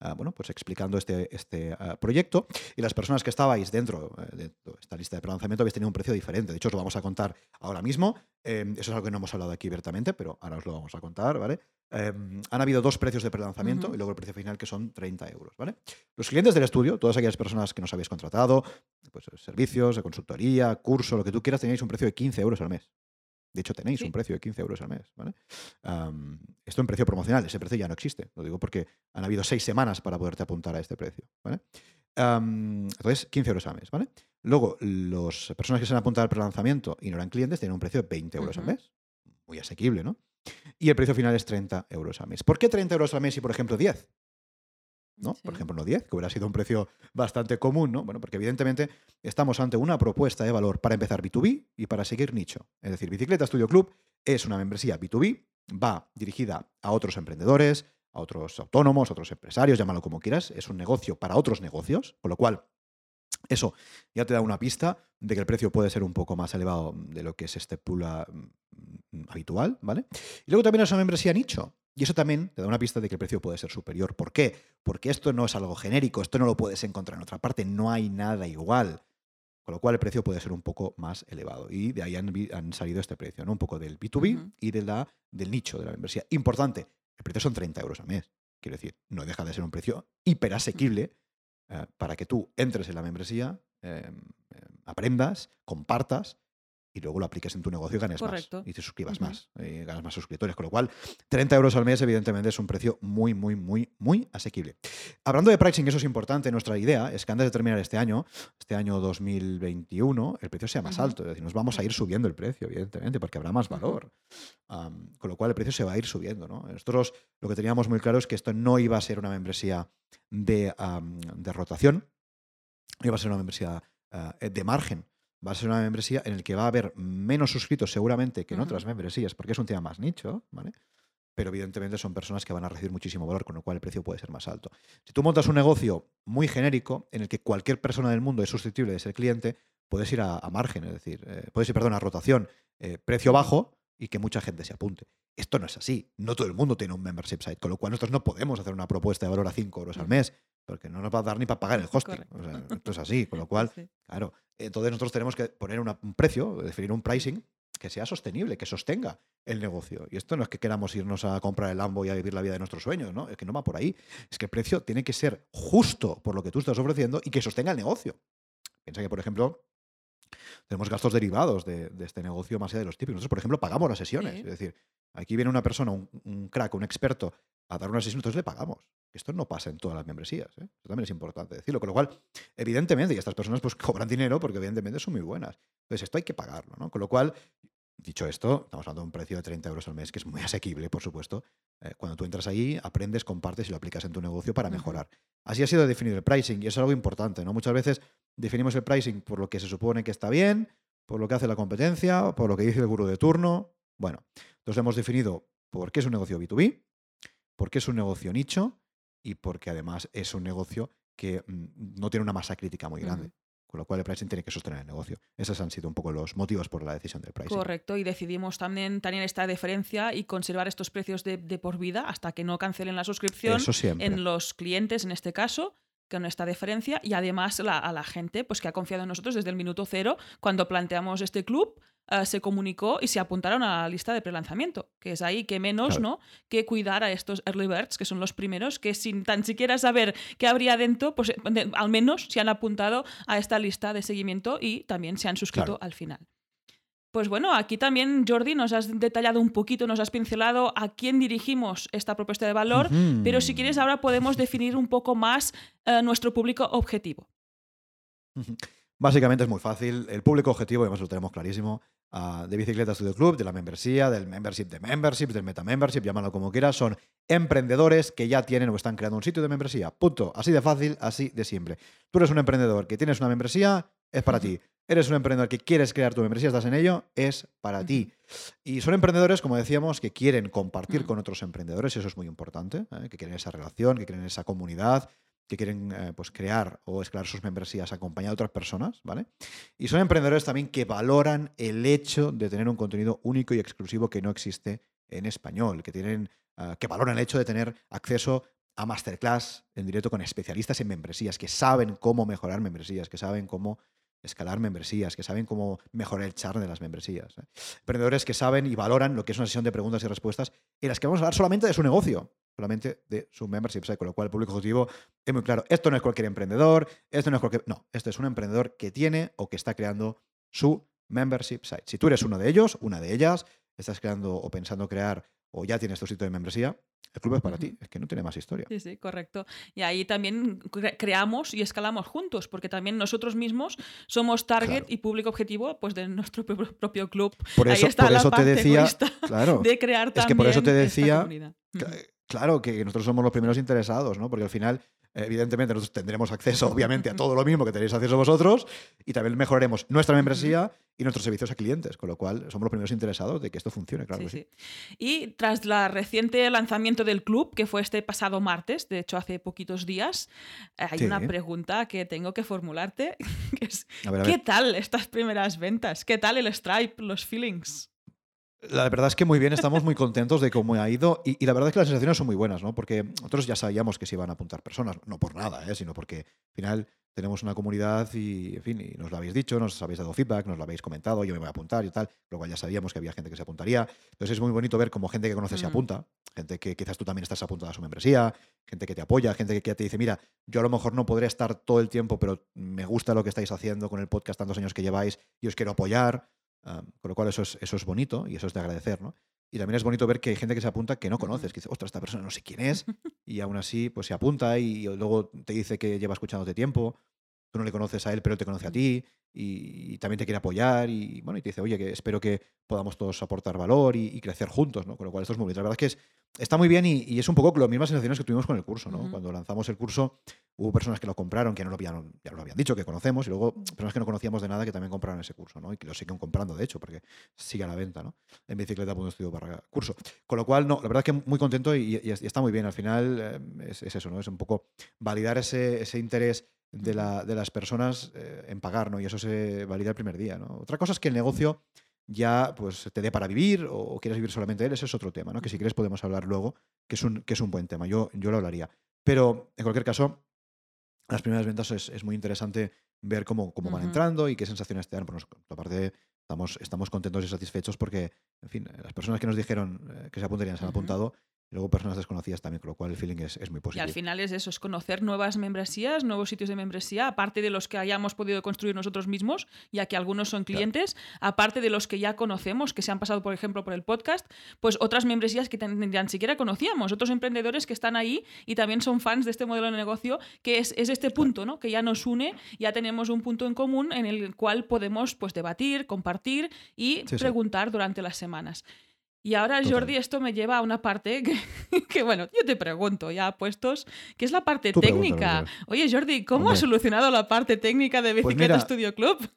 ah, bueno, pues explicando este, este ah, proyecto. Y las personas que estabais dentro eh, de esta lista de prelanzamiento habéis tenido un precio diferente. De hecho, os lo vamos a contar ahora mismo. Em, eso es algo que no hemos hablado aquí abiertamente, pero ahora os lo vamos a contar, ¿vale? Em, han habido dos precios de prelanzamiento y luego el precio final que son 30 euros, ¿vale? Los clientes del estudio, todas aquellas personas que nos habéis contratado, pues servicios de consultoría, curso, lo que tú quieras, tenéis un precio de 15 euros al mes. De hecho, tenéis Sí. un precio de 15 euros al mes, ¿vale? Esto en precio promocional, ese precio ya no existe. Lo digo porque han habido seis semanas para poderte apuntar a este precio, entonces, 15 euros al mes, ¿vale? Luego, las personas que se han apuntado al prelanzamiento y no eran clientes tienen un precio de 20 euros al mes. Muy asequible, ¿no? Y el precio final es 30 euros al mes. ¿Por qué 30 euros al mes y, por ejemplo, 10? ¿No? Por ejemplo, no 10, que hubiera sido un precio bastante común, ¿no? Bueno, porque evidentemente estamos ante una propuesta de valor para empezar B2B y para seguir nicho. Es decir, Bicicleta Studio Club es una membresía B2B, va dirigida a otros emprendedores, a otros autónomos, a otros empresarios, llámalo como quieras, es un negocio para otros negocios, con lo cual eso ya te da una pista de que el precio puede ser un poco más elevado de lo que se estipula mm, habitual, ¿vale? Y luego también es una membresía nicho. Y eso también te da una pista de que el precio puede ser superior. ¿Por qué? Porque esto no es algo genérico, esto no lo puedes encontrar en otra parte, no hay nada igual. Con lo cual el precio puede ser un poco más elevado. Y de ahí han, salido este precio, ¿no? Un poco del B2B Ujú. y de la, del nicho de la membresía. Importante, el precio son 30 euros al mes. Quiero decir, no deja de ser un precio hiperasequible eh, para que tú entres en la membresía, eh, eh, aprendas, compartas y luego lo apliques en tu negocio y ganes Correcto. más. Y te suscribas más, y ganas más suscriptores. Con lo cual, 30 euros al mes, evidentemente, es un precio muy, muy, muy, muy asequible. Hablando de pricing, eso es importante. Nuestra idea es que antes de terminar este año, este año 2021, el precio sea más alto. Es decir, nos vamos a ir subiendo el precio, evidentemente, porque habrá más valor. Con lo cual, el precio se va a ir subiendo. ¿no? Nosotros lo que teníamos muy claro es que esto no iba a ser una membresía de, am, de rotación, iba a ser una membresía ah, de margen. Va a ser una membresía en la que va a haber menos suscritos seguramente que en otras membresías, porque es un tema más nicho, ¿vale? Pero evidentemente son personas que van a recibir muchísimo valor, con lo cual el precio puede ser más alto. Si tú montas un negocio muy genérico, en el que cualquier persona del mundo es susceptible de ser cliente, puedes ir a, a margen, es decir, eh, puedes ir, perdón, a rotación, eh, precio bajo y que mucha gente se apunte. Esto no es así. No todo el mundo tiene un membership site, con lo cual nosotros no podemos hacer una propuesta de valor a 5 euros al Ujú. mes, porque no nos va a dar ni para pagar el hosting. O sea, esto es así, con lo cual Sí. Claro. Entonces nosotros tenemos que poner una- un precio, definir un pricing que sea sostenible, que sostenga el negocio. Y esto no es que queramos irnos a comprar el Lambo y a vivir la vida de nuestros sueños, ¿no? Es que no va por ahí. Es que el precio tiene que ser justo por lo que tú estás ofreciendo y que sostenga el negocio. Piensa que, por ejemplo, tenemos gastos derivados de, de este negocio más allá de los típicos. Nosotros, por ejemplo, pagamos las sesiones. Sí. Es decir, aquí viene una persona, un, un crack, un experto, a dar una sesión, entonces le pagamos. Esto no pasa en todas las membresías. ¿eh? Eso también es importante decirlo. Con lo cual, evidentemente, y estas personas pues cobran dinero porque evidentemente son muy buenas. Entonces, esto hay que pagarlo. ¿no? Con lo cual, dicho esto, estamos hablando de un precio de 30 euros al mes, que es muy asequible, por supuesto. Eh, cuando tú entras ahí, aprendes, compartes y lo aplicas en tu negocio para mejorar. Así ha sido definido el pricing y eso es algo importante. ¿no? Muchas veces definimos el pricing por lo que se supone que está bien, por lo que hace la competencia, por lo que dice el gurú de turno. Bueno, entonces hemos definido por qué es un negocio B2B, por qué es un negocio nicho y porque además es un negocio que mm, no tiene una masa crítica muy grande. Con lo cual el pricing tiene que sostener el negocio. Esos han sido un poco los motivos por la decisión del pricing. Correcto, y decidimos también tener esta diferencia y conservar estos precios de, de por vida hasta que no cancelen la suscripción Eso siempre. en los clientes, en este caso, con esta diferencia, y además la- a la gente pues, que ha confiado en nosotros desde el minuto cero, cuando planteamos este club, eh, se comunicó y se apuntaron a la lista de prelanzamiento, que es ahí que menos Claro. ¿no? que cuidar a estos early birds, que son los primeros, que sin tan siquiera saber qué habría dentro, pues eh, de- al menos se han apuntado a esta lista de seguimiento y también se han suscrito Claro. al final. Pues bueno, aquí también, Jordi, nos has detallado un poquito, nos has pincelado a quién dirigimos esta propuesta de valor, pero si quieres ahora podemos definir un poco más eh, nuestro público objetivo. Básicamente es muy fácil. El público objetivo, además lo tenemos clarísimo, ah, de Bicicleta Studio Club, de la membresía, del membership de membership, del meta membership, llámalo como quieras, son emprendedores que ya tienen o están creando un sitio de membresía. Punto. Así de fácil, así de simple. Tú eres un emprendedor que tienes una membresía, es para ti. Eres un emprendedor que quieres crear tu membresía, estás en ello, es para ti. Y son emprendedores, como decíamos, que quieren compartir Ujú. con otros emprendedores, eso es muy importante, ¿eh? que quieren esa relación, que quieren esa comunidad, que quieren eh, pues, crear o escalar sus membresías acompañado de otras personas, ¿vale? Y son emprendedores también que valoran el hecho de tener un contenido único y exclusivo que no existe en español, que tienen ah, que valoran el hecho de tener acceso a masterclass en directo con especialistas en membresías, que saben cómo mejorar membresías, que saben cómo escalar membresías, que saben cómo mejorar el char de las membresías. ¿eh? Emprendedores que saben y valoran lo que es una sesión de preguntas y respuestas en las que vamos a hablar solamente de su negocio, solamente de su membership site, con lo cual el público objetivo es muy claro. Esto no es cualquier emprendedor, esto no es cualquier... No, esto es un emprendedor que tiene o que está creando su membership site. Si tú eres uno de ellos, una de ellas, estás creando o pensando crear o ya tienes tu sitio de membresía, el club es para ti, es que no tiene más historia. Sí, sí, correcto. Y ahí también creamos y escalamos juntos, porque también nosotros mismos somos target y público objetivo pues, de nuestro propio club. Por eso, ahí está por la eso te decía, claro, de crear también es que por eso te decía, claro, que nosotros somos los primeros interesados, ¿no? Porque al final, evidentemente, nosotros tendremos acceso, obviamente, a todo lo mismo que tenéis acceso vosotros y también mejoraremos nuestra membresía y nuestros servicios a clientes, con lo cual somos los primeros interesados de que esto funcione, claro Sí, que sí. sí. Y tras la reciente lanzamiento del club, que fue este pasado martes, de hecho hace poquitos días, eh, hay una pregunta que tengo que formularte, que es, A ver, a ¿qué ver. tal estas primeras ventas? ¿Qué tal el Stripe, los feelings? La verdad es que muy bien, estamos muy contentos de cómo ha ido y, y la verdad es que las sensaciones son muy buenas, ¿no? Porque nosotros ya sabíamos que se iban a apuntar personas, no por nada, ¿eh? sino porque al final tenemos una comunidad y, en fin, y nos lo habéis dicho, nos habéis dado feedback, nos lo habéis comentado, yo me voy a apuntar y tal, lo cual ya sabíamos que había gente que se apuntaría. Entonces es muy bonito ver cómo gente que conoces se Ujú. apunta, gente que quizás tú también estás apuntada a su membresía, gente que te apoya, gente que ya te dice, mira, yo a lo mejor no podré estar todo el tiempo, pero me gusta lo que estáis haciendo con el podcast tantos años que lleváis y os quiero apoyar. Ah, con lo cual eso es, eso es bonito y eso es de agradecer, ¿no? Y también es bonito ver que hay gente que se apunta que no conoces, que dice, ostras, esta persona no sé quién es, y aún así pues se apunta y luego te dice que lleva escuchándote tiempo, tú no le conoces a él, pero te conoce a ti, y, y también te quiere apoyar, y bueno, y te dice, oye, que espero que podamos todos aportar valor y, y crecer juntos, ¿no? Con lo cual esto es muy bonito. La verdad es que es, está muy bien y, y es un poco las mismas sensaciones que tuvimos con el curso, ¿no? Cuando lanzamos el curso, hubo personas que lo compraron, que no lo habían, ya lo habían dicho, que conocemos, y luego personas que no conocíamos de nada que también compraron ese curso, ¿no? Y que lo siguen comprando, de hecho, porque sigue a la venta, ¿no? En bicicleta.estudio barra curso. Con lo cual, no, la verdad es que muy contento y, y- y está muy bien. Al final eh, es, es eso, ¿no? Es un poco validar ese, ese interés de, la- de las personas eh, en pagar, ¿no? Y eso se valida el primer día, ¿no? Otra cosa es que el negocio ya pues te dé para vivir o, o quieres vivir solamente de él, ese es otro tema, ¿no? Que si quieres podemos hablar luego, que es un, que es un buen tema. Yo, yo lo hablaría. Pero, en cualquier caso, las primeras ventas es, es muy interesante ver cómo, cómo van entrando y qué sensaciones te dan. Por nuestra parte, estamos, estamos contentos y satisfechos porque, en fin, las personas que nos dijeron eh, que se apuntarían se han apuntado y luego personas desconocidas también, con lo cual el feeling es, es muy Y positivo. al final es eso, es conocer nuevas membresías, nuevos sitios de membresía, aparte de los que hayamos podido construir nosotros mismos, ya que algunos son Claro. clientes, aparte de los que ya conocemos, que se han pasado, por ejemplo, por el podcast, pues otras membresías que ni siquiera conocíamos, otros emprendedores que están ahí y también son fans de este modelo de negocio, que es, es este punto, ¿no? Que ya nos une, ya tenemos un punto en común en el cual podemos pues debatir, compartir y Sí, sí. preguntar durante las semanas. Y ahora, Total. Jordi, esto me lleva a una parte que, que, bueno, yo te pregunto, ya puestos, que es la parte Tú técnica. Oye, Jordi, ¿cómo has solucionado la parte técnica de Pues Bicicleta Studio Club?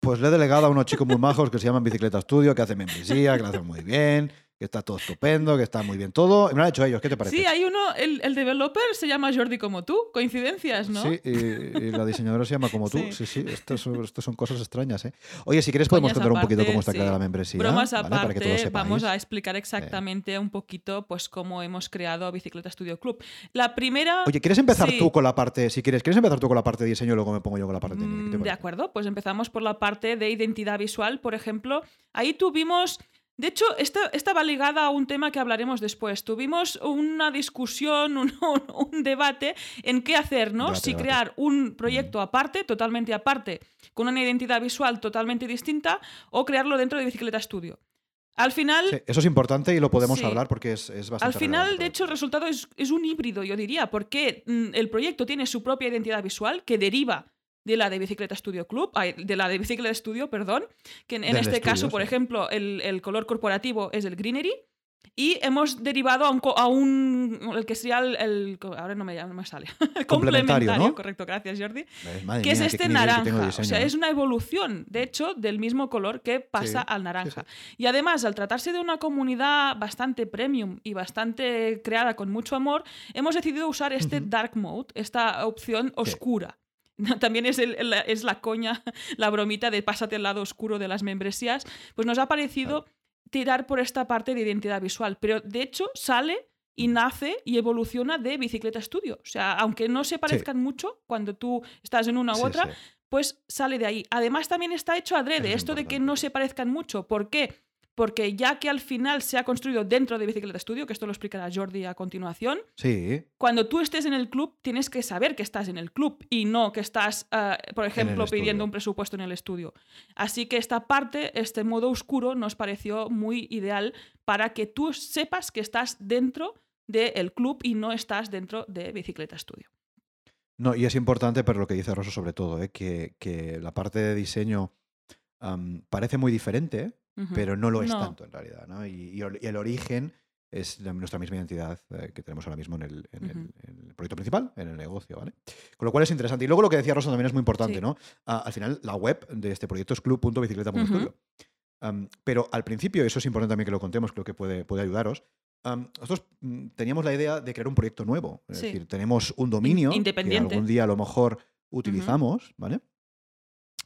Pues le he delegado a unos chicos muy majos que se llaman Bicicleta Studio, que hacen membresía, que lo hacen muy bien, que está todo estupendo, que está muy bien todo. Me lo han hecho ellos, ¿qué te parece? Sí, hay uno, el, el developer se llama Jordi como tú, coincidencias, ¿no? Sí, y, y la diseñadora se llama como tú. Sí. Sí, sí, estas son, estas son cosas extrañas, ¿eh? Oye, si quieres podemos Coñas contar un poquito cómo está sí. creada la membresía. Bromas ¿vale? Para que todos aparte, vamos a explicar exactamente un poquito pues cómo hemos creado Bicicleta Studio Club. La primera... Oye, ¿quieres empezar Sí. tú con la parte, si quieres, ¿quieres empezar tú con la parte de diseño y luego me pongo yo con la parte técnica? ¿Qué te Mm, De acuerdo, pues empezamos por la parte de identidad visual, por ejemplo. Ahí tuvimos, de hecho, esta, esta va ligada a un tema que hablaremos después. Tuvimos una discusión, un, un- un debate en qué hacer, ¿no? Debate, si debate. crear un proyecto aparte, totalmente aparte, con una identidad visual totalmente distinta, o crearlo dentro de Bicicleta Studio. Al final, Sí, eso es importante y lo podemos Sí. hablar porque es, es bastante al final, relevante de hecho, el resultado es, es un híbrido, yo diría, porque mm, el proyecto tiene su propia identidad visual que deriva de la de Bicicleta Studio Club, de la de Bicicleta Studio, perdón, que en, este estudio, caso, por ejemplo, el, el color corporativo es el greenery, Y hemos derivado a un, co- a un el que sería el, el- ahora no me, no me sale. Complementario, ¿no? correcto, gracias Jordi. Madre que es mía, este naranja. o sea, es una evolución, de hecho, del mismo color que pasa Sí, al naranja. Y además, al tratarse de una comunidad bastante premium y bastante creada con mucho amor, hemos decidido usar este dark mode, esta opción oscura. También es, el- el- es la coña, la bromita de pásate al lado oscuro de las membresías. Pues nos ha parecido tirar por esta parte de identidad visual. Pero de hecho sale y nace y evoluciona de Bicicleta Studio. O sea, aunque no se parezcan mucho cuando tú estás en una u Sí, otra, sí. pues sale de ahí. Además, también está hecho adrede, es esto de que no se parezcan mucho. ¿Por qué? Porque ya que al final se ha construido dentro de Bicicleta Studio, que esto lo explicará Jordi a continuación, Sí, cuando tú estés en el club tienes que saber que estás en el club y no que estás, ah, por ejemplo, estudio. pidiendo un presupuesto en el estudio. Así que esta parte, este modo oscuro, nos pareció muy ideal para que tú sepas que estás dentro del club y no estás dentro de Bicicleta Studio. No, y es importante, pero lo que dice Rosso sobre todo, ¿eh? que, que la parte de diseño parece muy diferente, Pero no lo es No. tanto en realidad. ¿no? Y, y y el origen es nuestra misma identidad eh, que tenemos ahora mismo en el, en el- Ujú. en el proyecto principal, en el negocio. ¿vale? Con lo cual es interesante. Y luego lo que decía Rosso también es muy importante. Sí. ¿no? Ah, al final, la web de este proyecto es club.bicicleta.studio. Am, pero al principio, eso es importante también que lo contemos, creo que puede, puede ayudaros. am, nosotros mm, teníamos la idea de crear un proyecto nuevo. Es Sí. decir, tenemos un dominio independiente. que algún día a lo mejor utilizamos, ¿vale?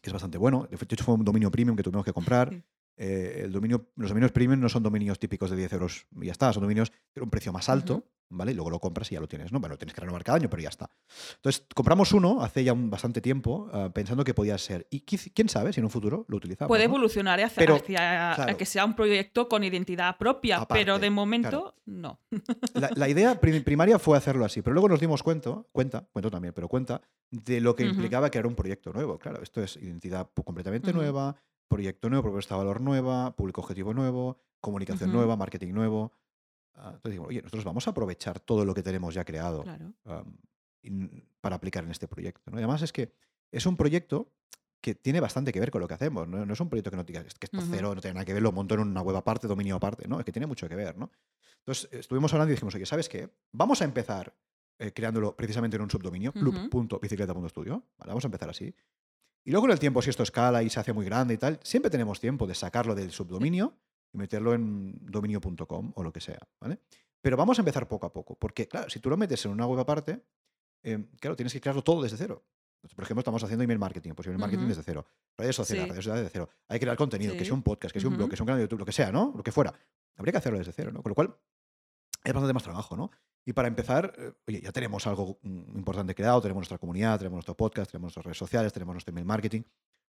Que es bastante bueno. De hecho, fue un dominio premium que tuvimos que comprar. Sí. Eh, el dominio, los dominios premium no son dominios típicos de 10 euros y ya está, son dominios de un precio más alto. ¿vale? Y luego lo compras y ya lo tienes, ¿no? Bueno, tienes que renovar cada año, pero ya está. Entonces, compramos uno hace ya un bastante tiempo, ah, pensando que podía ser. Y quién sabe si en un futuro lo utilizamos. Puede ¿no? evolucionar hacia, Pero, hacia claro. que sea un proyecto con identidad propia, pero de momento no. La, la idea prim- primaria fue hacerlo así, pero luego nos dimos cuenta, cuenta, cuento también, pero cuenta de lo que implicaba crear un proyecto nuevo. Claro, esto es identidad completamente nueva, proyecto nuevo, propuesta de valor nueva, público objetivo nuevo, comunicación nueva, marketing nuevo. Ah, entonces digo, oye, nosotros vamos a aprovechar todo lo que tenemos ya creado Claro. am, in- para aplicar en este proyecto. ¿no? Y además es que es un proyecto que tiene bastante que ver con lo que hacemos. No, No es un proyecto que no diga "Es que esto Ujú. cero, no tiene nada que ver, lo monto en una web aparte, dominio aparte. No, es que tiene mucho que ver. ¿no? Entonces estuvimos hablando y dijimos, oye, ¿sabes qué? Vamos a empezar eh, creándolo precisamente en un subdominio, club.bicicleta.studio. ¿vale? Vamos a empezar así. Y luego con el tiempo, si esto escala y se hace muy grande y tal, siempre tenemos tiempo de sacarlo del subdominio y meterlo en dominio.com o lo que sea. ¿vale? Pero vamos a empezar poco a poco, porque claro, si tú lo metes en una web aparte, eh, claro, tienes que crearlo todo desde cero. Entonces, Por ejemplo, estamos haciendo email marketing, pues email marketing Ujú. desde cero. Redes sociales, Sí. redes sociales desde cero. Hay que crear contenido, que sea un podcast, que sea un blog, que sea un canal de YouTube, lo que sea, ¿no? Lo que fuera. Habría que hacerlo desde cero, ¿no? Con lo cual, es bastante más trabajo, ¿no? Y para empezar, eh, oye, ya tenemos algo mm, importante creado, tenemos nuestra comunidad, tenemos nuestro podcast, tenemos nuestras redes sociales, tenemos nuestro email marketing.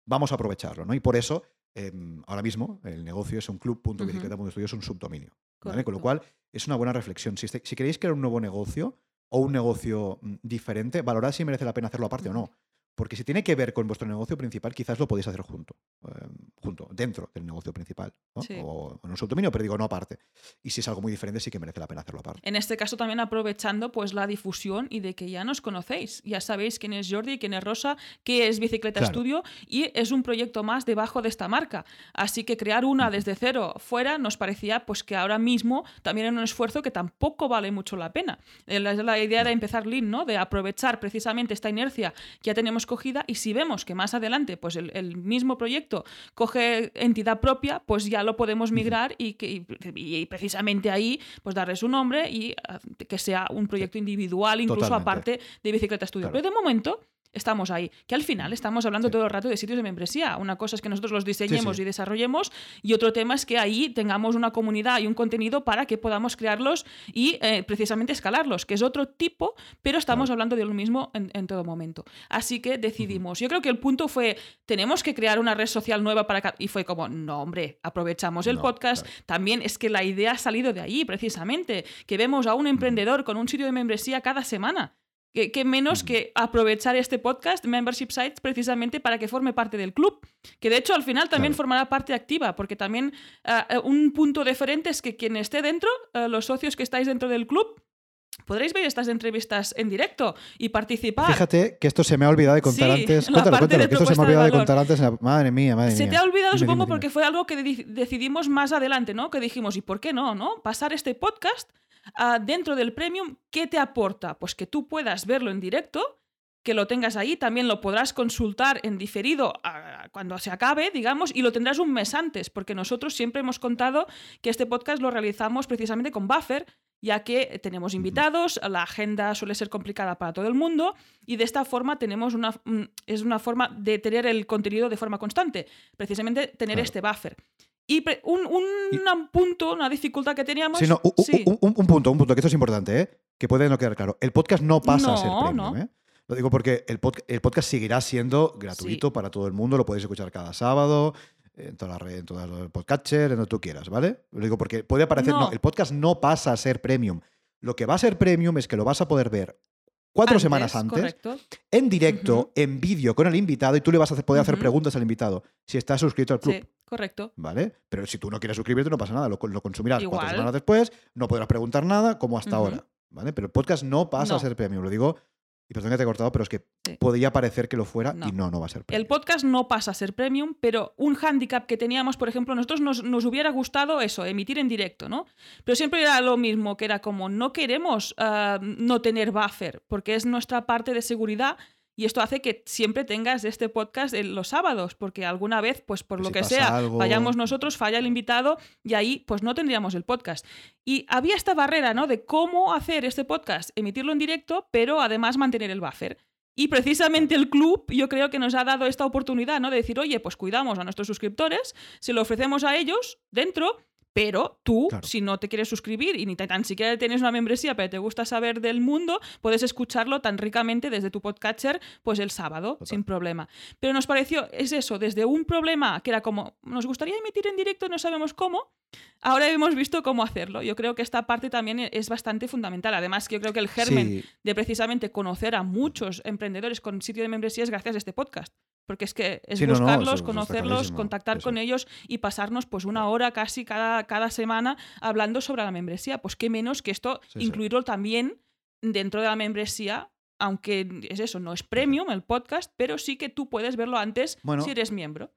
Vamos a aprovecharlo, ¿no? Y por eso, em, ahora mismo, el negocio es un club.bicicleta.studio, es un subdominio. ¿vale? Con lo cual, es una buena reflexión. Si, este- si queréis crear un nuevo negocio o un negocio mm, diferente, valorad si merece la pena hacerlo aparte o no. Porque si tiene que ver con vuestro negocio principal, quizás lo podéis hacer junto, eh, junto dentro del negocio principal. ¿no? Sí. O en un subdominio, pero digo no aparte. Y si es algo muy diferente, sí que merece la pena hacerlo aparte. En este caso también aprovechando pues la difusión y de que ya nos conocéis. Ya sabéis quién es Jordi, quién es Rosa, qué es Bicicleta Claro. Studio y es un proyecto más debajo de esta marca. Así que crear una desde cero fuera nos parecía pues que ahora mismo también era un esfuerzo que tampoco vale mucho la pena. Eh, La, la idea era empezar lean, ¿no? De aprovechar precisamente esta inercia que ya tenemos cogida y si vemos que más adelante pues el, el mismo proyecto coge entidad propia, pues ya lo podemos migrar y, que, y- y precisamente ahí pues darle su nombre y ah, que sea un proyecto individual, incluso Totalmente. aparte de Bicicleta Studio. Claro. Pero de momento estamos ahí. Que al final estamos hablando Sí. todo el rato de sitios de membresía. Una cosa es que nosotros los diseñemos sí. y desarrollemos y otro tema es que ahí tengamos una comunidad y un contenido para que podamos crearlos y eh, precisamente escalarlos, que es otro tipo, pero estamos Claro. hablando de lo mismo en, en todo momento. Así que decidimos. Yo creo que el punto fue, tenemos que crear una red social nueva para... ca-". Y fue como, no, hombre, aprovechamos el No, podcast. claro. También es que la idea ha salido de ahí, precisamente, que vemos a un emprendedor con un sitio de membresía cada semana. Que, que menos que aprovechar este podcast, Membership Sites, precisamente para que forme parte del club. Que de hecho al final también Claro. formará parte activa, porque también ah, eh, un punto diferente es que quien esté dentro, eh, los socios que estáis dentro del club, podréis ver estas entrevistas en directo y participar. Fíjate que esto se me ha olvidado de contar Sí, antes. Cuéntalo, cuéntalo, que esto se me ha de olvidado de contar antes. Madre mía, madre Se mía. te ha olvidado, Dime, supongo, dime, porque fue algo que di- decidimos más adelante, ¿no? Que dijimos, ¿y por qué no, no? Pasar este podcast ah, dentro del Premium, ¿qué te aporta? Pues que tú puedas verlo en directo, que lo tengas ahí, también lo podrás consultar en diferido ah, cuando se acabe, digamos, y lo tendrás un mes antes, porque nosotros siempre hemos contado que este podcast lo realizamos precisamente con Buffer, ya que tenemos invitados, la agenda suele ser complicada para todo el mundo y de esta forma tenemos una mm, es una forma de tener el contenido de forma constante, precisamente tener Claro. este buffer. Y un, un- punto, una dificultad que teníamos. Sí, no, sí. un, un- un punto, un punto, que esto es importante, ¿eh? que puede no quedar claro. El podcast no pasa a ser premium. no. ¿eh? Lo digo porque el, pod- el podcast seguirá siendo gratuito para todo el mundo, lo podéis escuchar cada sábado, en todas las redes, en todos los podcatchers, en donde tú quieras, ¿vale? Lo digo porque puede parecer, no. No. el podcast no pasa a ser premium. Lo que va a ser premium es que lo vas a poder ver cuatro Antes, semanas antes, Correcto. en directo, en vídeo con el invitado y tú le vas a poder hacer preguntas al invitado si está suscrito al club. Sí, correcto. ¿Vale? Pero si tú no quieres suscribirte, no pasa nada. Lo, lo consumirás cuatro semanas después, no podrás preguntar nada, como hasta ahora. ¿Vale? Pero el podcast no pasa a ser premium. Lo digo, y perdón que te he cortado, pero es que Sí. podía parecer que lo fuera No. y no, no va a ser premium. El podcast no pasa a ser premium, pero un hándicap que teníamos, por ejemplo, nosotros nos, nos hubiera gustado eso, emitir en directo, ¿no? Pero siempre era lo mismo, que era como, no queremos ah, no tener buffer, porque es nuestra parte de seguridad y esto hace que siempre tengas este podcast en los sábados, porque alguna vez, pues por lo si que sea, algo- fallamos nosotros, falla el invitado y ahí pues no tendríamos el podcast. Y había esta barrera, ¿no? De cómo hacer este podcast, emitirlo en directo, pero además mantener el buffer. Y precisamente el club yo creo que nos ha dado esta oportunidad, ¿no? De decir, oye, pues cuidamos a nuestros suscriptores, se lo ofrecemos a ellos dentro, pero tú, Claro. si no te quieres suscribir y ni tan siquiera tienes una membresía, pero te gusta saber del mundo, puedes escucharlo tan ricamente desde tu podcatcher, pues el sábado, Total. sin problema. Pero nos pareció, es eso, desde un problema que era como, nos gustaría emitir en directo, no sabemos cómo, ahora hemos visto cómo hacerlo. Yo creo que esta parte también es bastante fundamental. Además, que yo creo que el germen Sí, de precisamente conocer a muchos empresarios con sitio de membresía es gracias a este podcast. Porque es que es Sí, no, no, buscarlos, eso- conocerlos, contactar eso. con ellos y pasarnos pues una hora casi cada, cada semana hablando sobre la membresía. Pues qué menos que esto Sí, sí. incluirlo también dentro de la membresía, aunque es eso, no es premium el podcast, pero sí que tú puedes verlo antes Bueno, si eres miembro.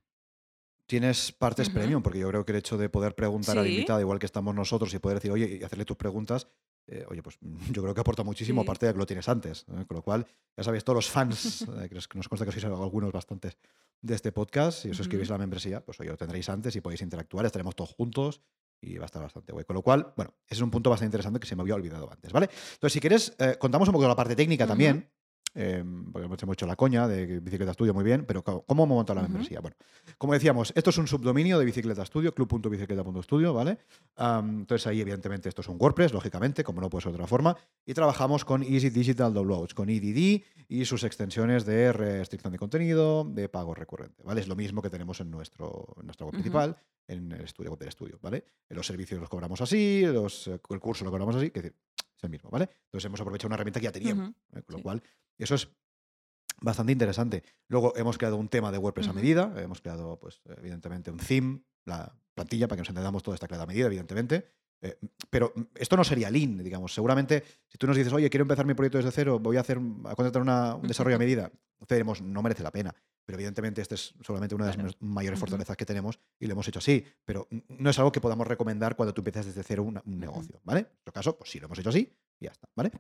tienes partes premium, porque yo creo que el hecho de poder preguntar al invitado, igual que estamos nosotros, y poder decir, oye, y hacerle tus preguntas, eh, oye, pues yo creo que aporta muchísimo, Sí. aparte de que lo tienes antes. ¿eh? Con lo cual, ya sabéis, todos los fans, eh, que nos- consta que sois algunos bastantes de este podcast, si os suscribís a la membresía, pues oye, lo tendréis antes y podéis interactuar, estaremos todos juntos y va a estar bastante guay. Con lo cual, bueno, ese es un punto bastante interesante que se me había olvidado antes, ¿vale? Entonces, si quieres, contamos un poco de la parte técnica también. Eh, porque hemos hecho la coña de Bicicleta Estudio muy bien, pero ¿cómo hemos montado la Ujú. membresía? Bueno, como decíamos, esto es un subdominio de Bicicleta Studio, club.bicicleta.studio, ¿vale? Entonces ahí, evidentemente, esto es un WordPress, lógicamente, como no puede ser de otra forma, y trabajamos con Easy Digital Downloads, con EDD y sus extensiones de restricción de contenido, de pago recurrente, ¿vale? Es lo mismo que tenemos en nuestro, en nuestra web principal, en el estudio del estudio, ¿vale? Los servicios los cobramos así, los, el curso lo cobramos así, que es el mismo, ¿vale? Entonces hemos aprovechado una herramienta que ya teníamos. ¿eh? con lo Sí. cual eso es bastante interesante. Luego hemos creado un tema de WordPress a medida, hemos creado, pues, evidentemente, un theme, la plantilla, para que nos entendamos todo está creada a medida, evidentemente. Eh, pero esto no sería lean, digamos. Seguramente, si tú nos dices, oye, quiero empezar mi proyecto desde cero, voy a hacer a contratar una- un desarrollo a medida, diremos, no merece la pena. Pero evidentemente, esta es solamente una de las Claro. mayores fortalezas que tenemos y lo hemos hecho así. Pero no es algo que podamos recomendar cuando tú empiezas desde cero un negocio, ¿vale? En nuestro caso, pues sí, lo hemos hecho así y ya está, ¿vale?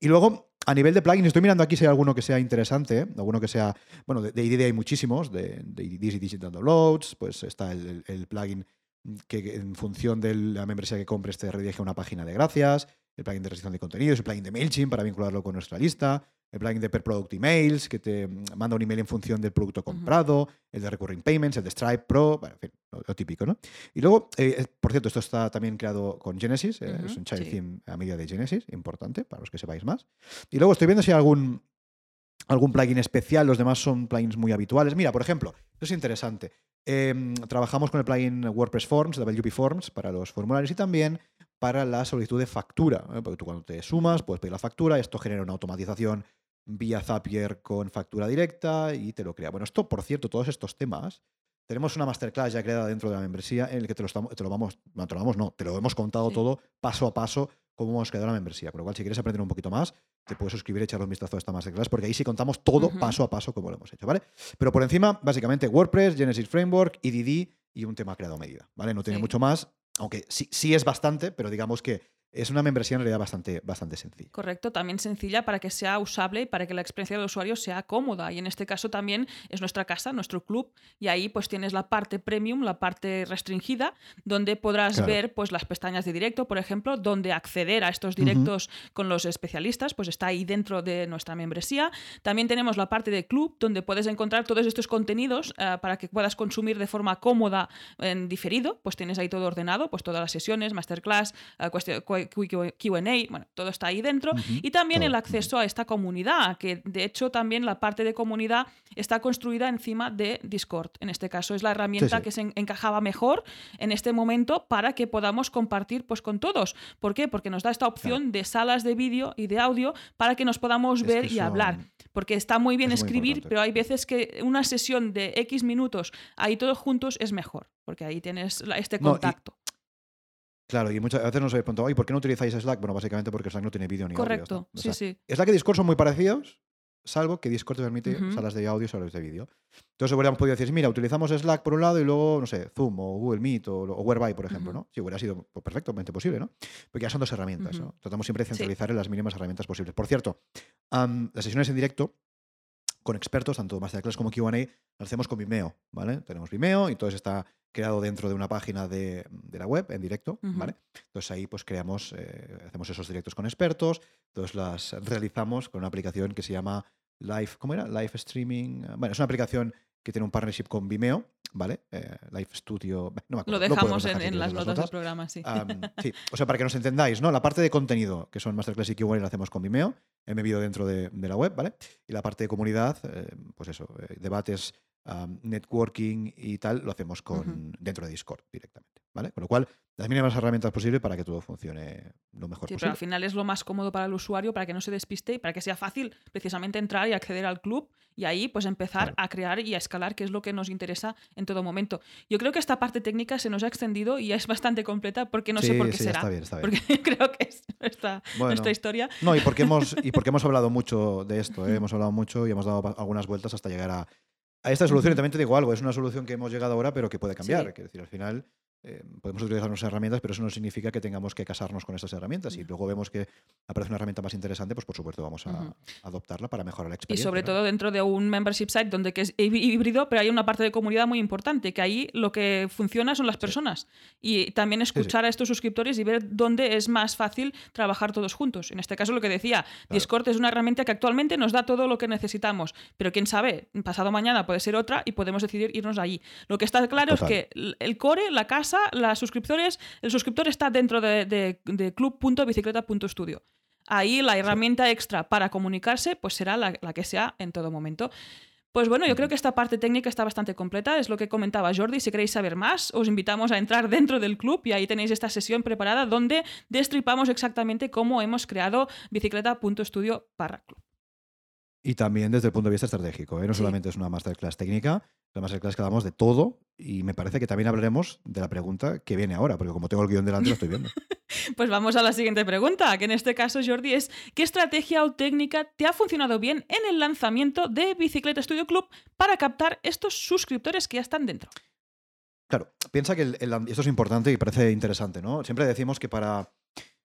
Y luego, a nivel de plugins, estoy mirando aquí si hay alguno que sea interesante, alguno que sea, bueno, de, de IDD hay muchísimos, de, de Digital Downloads, pues está el, plugin que en función de la membresía que compres te redirige una página de gracias, el plugin de restricción de contenidos, el plugin de MailChimp para vincularlo con nuestra lista, el plugin de Per Product Emails que te manda un email en función del producto comprado, el de Recurring Payments, el de Stripe Pro, bueno, en fin, lo, lo típico, ¿no? Y luego, eh, eh, por cierto, esto está también creado con Genesis, eh, es un child sí. theme a medida de Genesis, importante para los que sepáis más. Y luego estoy viendo si hay algún, algún plugin especial, los demás son plugins muy habituales. Mira, por ejemplo, esto es interesante. Em, trabajamos con el plugin WordPress Forms, WP Forms, para los formularios y también para la solicitud de factura. ¿eh? Porque tú cuando te sumas puedes pedir la factura, esto genera una automatización vía Zapier con factura directa y te lo crea. Bueno, esto, por cierto, todos estos temas tenemos una masterclass ya creada dentro de la membresía en el que te lo, estamos, te lo vamos, no, te lo vamos, no, te lo hemos contado Sí. todo paso a paso cómo hemos creado la membresía. Con lo cual, si quieres aprender un poquito más, te puedes suscribir y echarle un vistazo a esta masterclass porque ahí sí contamos todo paso a paso como lo hemos hecho, ¿vale? Pero por encima, básicamente, WordPress, Genesis Framework, EDD y un tema creado a medida, ¿vale? No tiene Sí. mucho más, aunque sí, sí es bastante, pero digamos que es una membresía en realidad bastante, bastante sencilla. Correcto, también sencilla para que sea usable y para que la experiencia del usuario sea cómoda. Y en este caso también es nuestra casa, nuestro club, y ahí pues tienes la parte premium, la parte restringida, donde podrás Claro. ver pues las pestañas de directo, por ejemplo, donde acceder a estos directos con los especialistas, pues está ahí dentro de nuestra membresía. También tenemos la parte de club, donde puedes encontrar todos estos contenidos eh, para que puedas consumir de forma cómoda en diferido, pues tienes ahí todo ordenado, pues todas las sesiones, masterclass, Q- Q&A, bueno, todo está ahí dentro. Y también el acceso a esta comunidad, que de hecho también la parte de comunidad está construida encima de Discord. En este caso es la herramienta sí. que se en- encajaba mejor en este momento para que podamos compartir pues, con todos. ¿Por qué? Porque nos da esta opción de salas de vídeo y de audio para que nos podamos Es ver y hablar. Porque está muy bien es escribir, pero hay veces que una sesión de X minutos ahí todos juntos es mejor, porque ahí tienes este No, y- contacto. Claro, y muchas veces nos habéis preguntado, "Ay, ¿por qué no utilizáis Slack? Bueno, básicamente porque Slack no tiene vídeo ni audio. Correcto, ¿no? O sí, sea, sí. Slack y Discord son muy parecidos, salvo que Discord te permite salas de audio y salas de vídeo. Entonces hubiéramos podido decir, mira, utilizamos Slack por un lado y luego, no sé, Zoom o Google Meet o, o Whereby, por ejemplo, Ujú. ¿no? Sí, hubiera sido pues, perfectamente posible, ¿no? Porque ya son dos herramientas, ¿no? Tratamos siempre de Sí. centralizar en las mínimas herramientas posibles. Por cierto, las sesiones en directo con expertos, tanto Masterclass como Q&A, las hacemos con Vimeo, ¿vale? Tenemos Vimeo y todo eso está creado dentro de una página de, de la web en directo. ¿vale? Entonces ahí pues creamos, eh, hacemos esos directos con expertos, entonces las realizamos con una aplicación que se llama Live, ¿cómo era? Live Streaming. Bueno, es una aplicación que tiene un partnership con Vimeo, ¿vale? Eh, Live Studio, no me acuerdo. Lo dejamos en, en las notas del programa, sí. Sí, o sea, para que nos entendáis, ¿no? La parte de contenido, que son Masterclass y Q&A, la hacemos con Vimeo, mi vídeo dentro de, de la web, ¿vale? Y la parte de comunidad, eh, pues eso, eh, debates, networking y tal, lo hacemos con, dentro de Discord directamente, ¿vale? Con lo cual, las mínimas herramientas posibles para que todo funcione lo mejor Sí, pero posible. al final es lo más cómodo para el usuario, para que no se despiste y para que sea fácil precisamente entrar y acceder al club y ahí pues empezar Claro. a crear y a escalar, que es lo que nos interesa en todo momento. Yo creo que esta parte técnica se nos ha extendido y es bastante completa porque no sé por qué sí, será. está bien, está bien. Porque creo que es nuestra, Bueno. nuestra historia. No, y porque hemos, y porque hemos hablado mucho de esto, ¿eh? hemos hablado mucho y hemos dado algunas vueltas hasta llegar a, a esta solución. Y también te digo algo, es una solución que hemos llegado ahora, pero que puede cambiar. Sí. Decir, al final eh, podemos utilizar nuestras herramientas, pero eso no significa que tengamos que casarnos con estas herramientas. Y luego vemos que aparece una herramienta más interesante, pues por supuesto vamos a Ujú. adoptarla para mejorar la Y experiencia. sobre ¿no? todo dentro de un membership site donde que es hí- híbrido, pero hay una parte de comunidad muy importante, que ahí lo que funciona son las personas. Y también escuchar a estos suscriptores y ver dónde es más fácil trabajar todos juntos. En este caso, lo que decía, Discord es una herramienta que actualmente nos da todo lo que necesitamos, pero quién sabe, pasado mañana puede ser otra y podemos decidir irnos allí. Lo que está claro Total. es que el core, la casa, las suscriptores, el suscriptor está dentro de, de, de club.bicicleta.studio. Ahí la herramienta extra para comunicarse pues será la, la que sea en todo momento. Pues bueno, yo creo que esta parte técnica está bastante completa, es lo que comentaba Jordi. Si queréis saber más, os invitamos a entrar dentro del club y ahí tenéis esta sesión preparada donde destripamos exactamente cómo hemos creado bicicleta.studio barra club. Y también desde el punto de vista estratégico. ¿eh? No Sí. solamente es una masterclass técnica, es una masterclass que hablamos de todo y me parece que también hablaremos de la pregunta que viene ahora, porque como tengo el guion delante lo estoy viendo. Pues vamos a la siguiente pregunta, que en este caso, Jordi, es ¿qué estrategia o técnica te ha funcionado bien en el lanzamiento de Bicicleta Studio Club para captar estos suscriptores que ya están dentro? Claro, piensa que el- el- esto es importante y parece interesante, ¿no? Siempre decimos que para,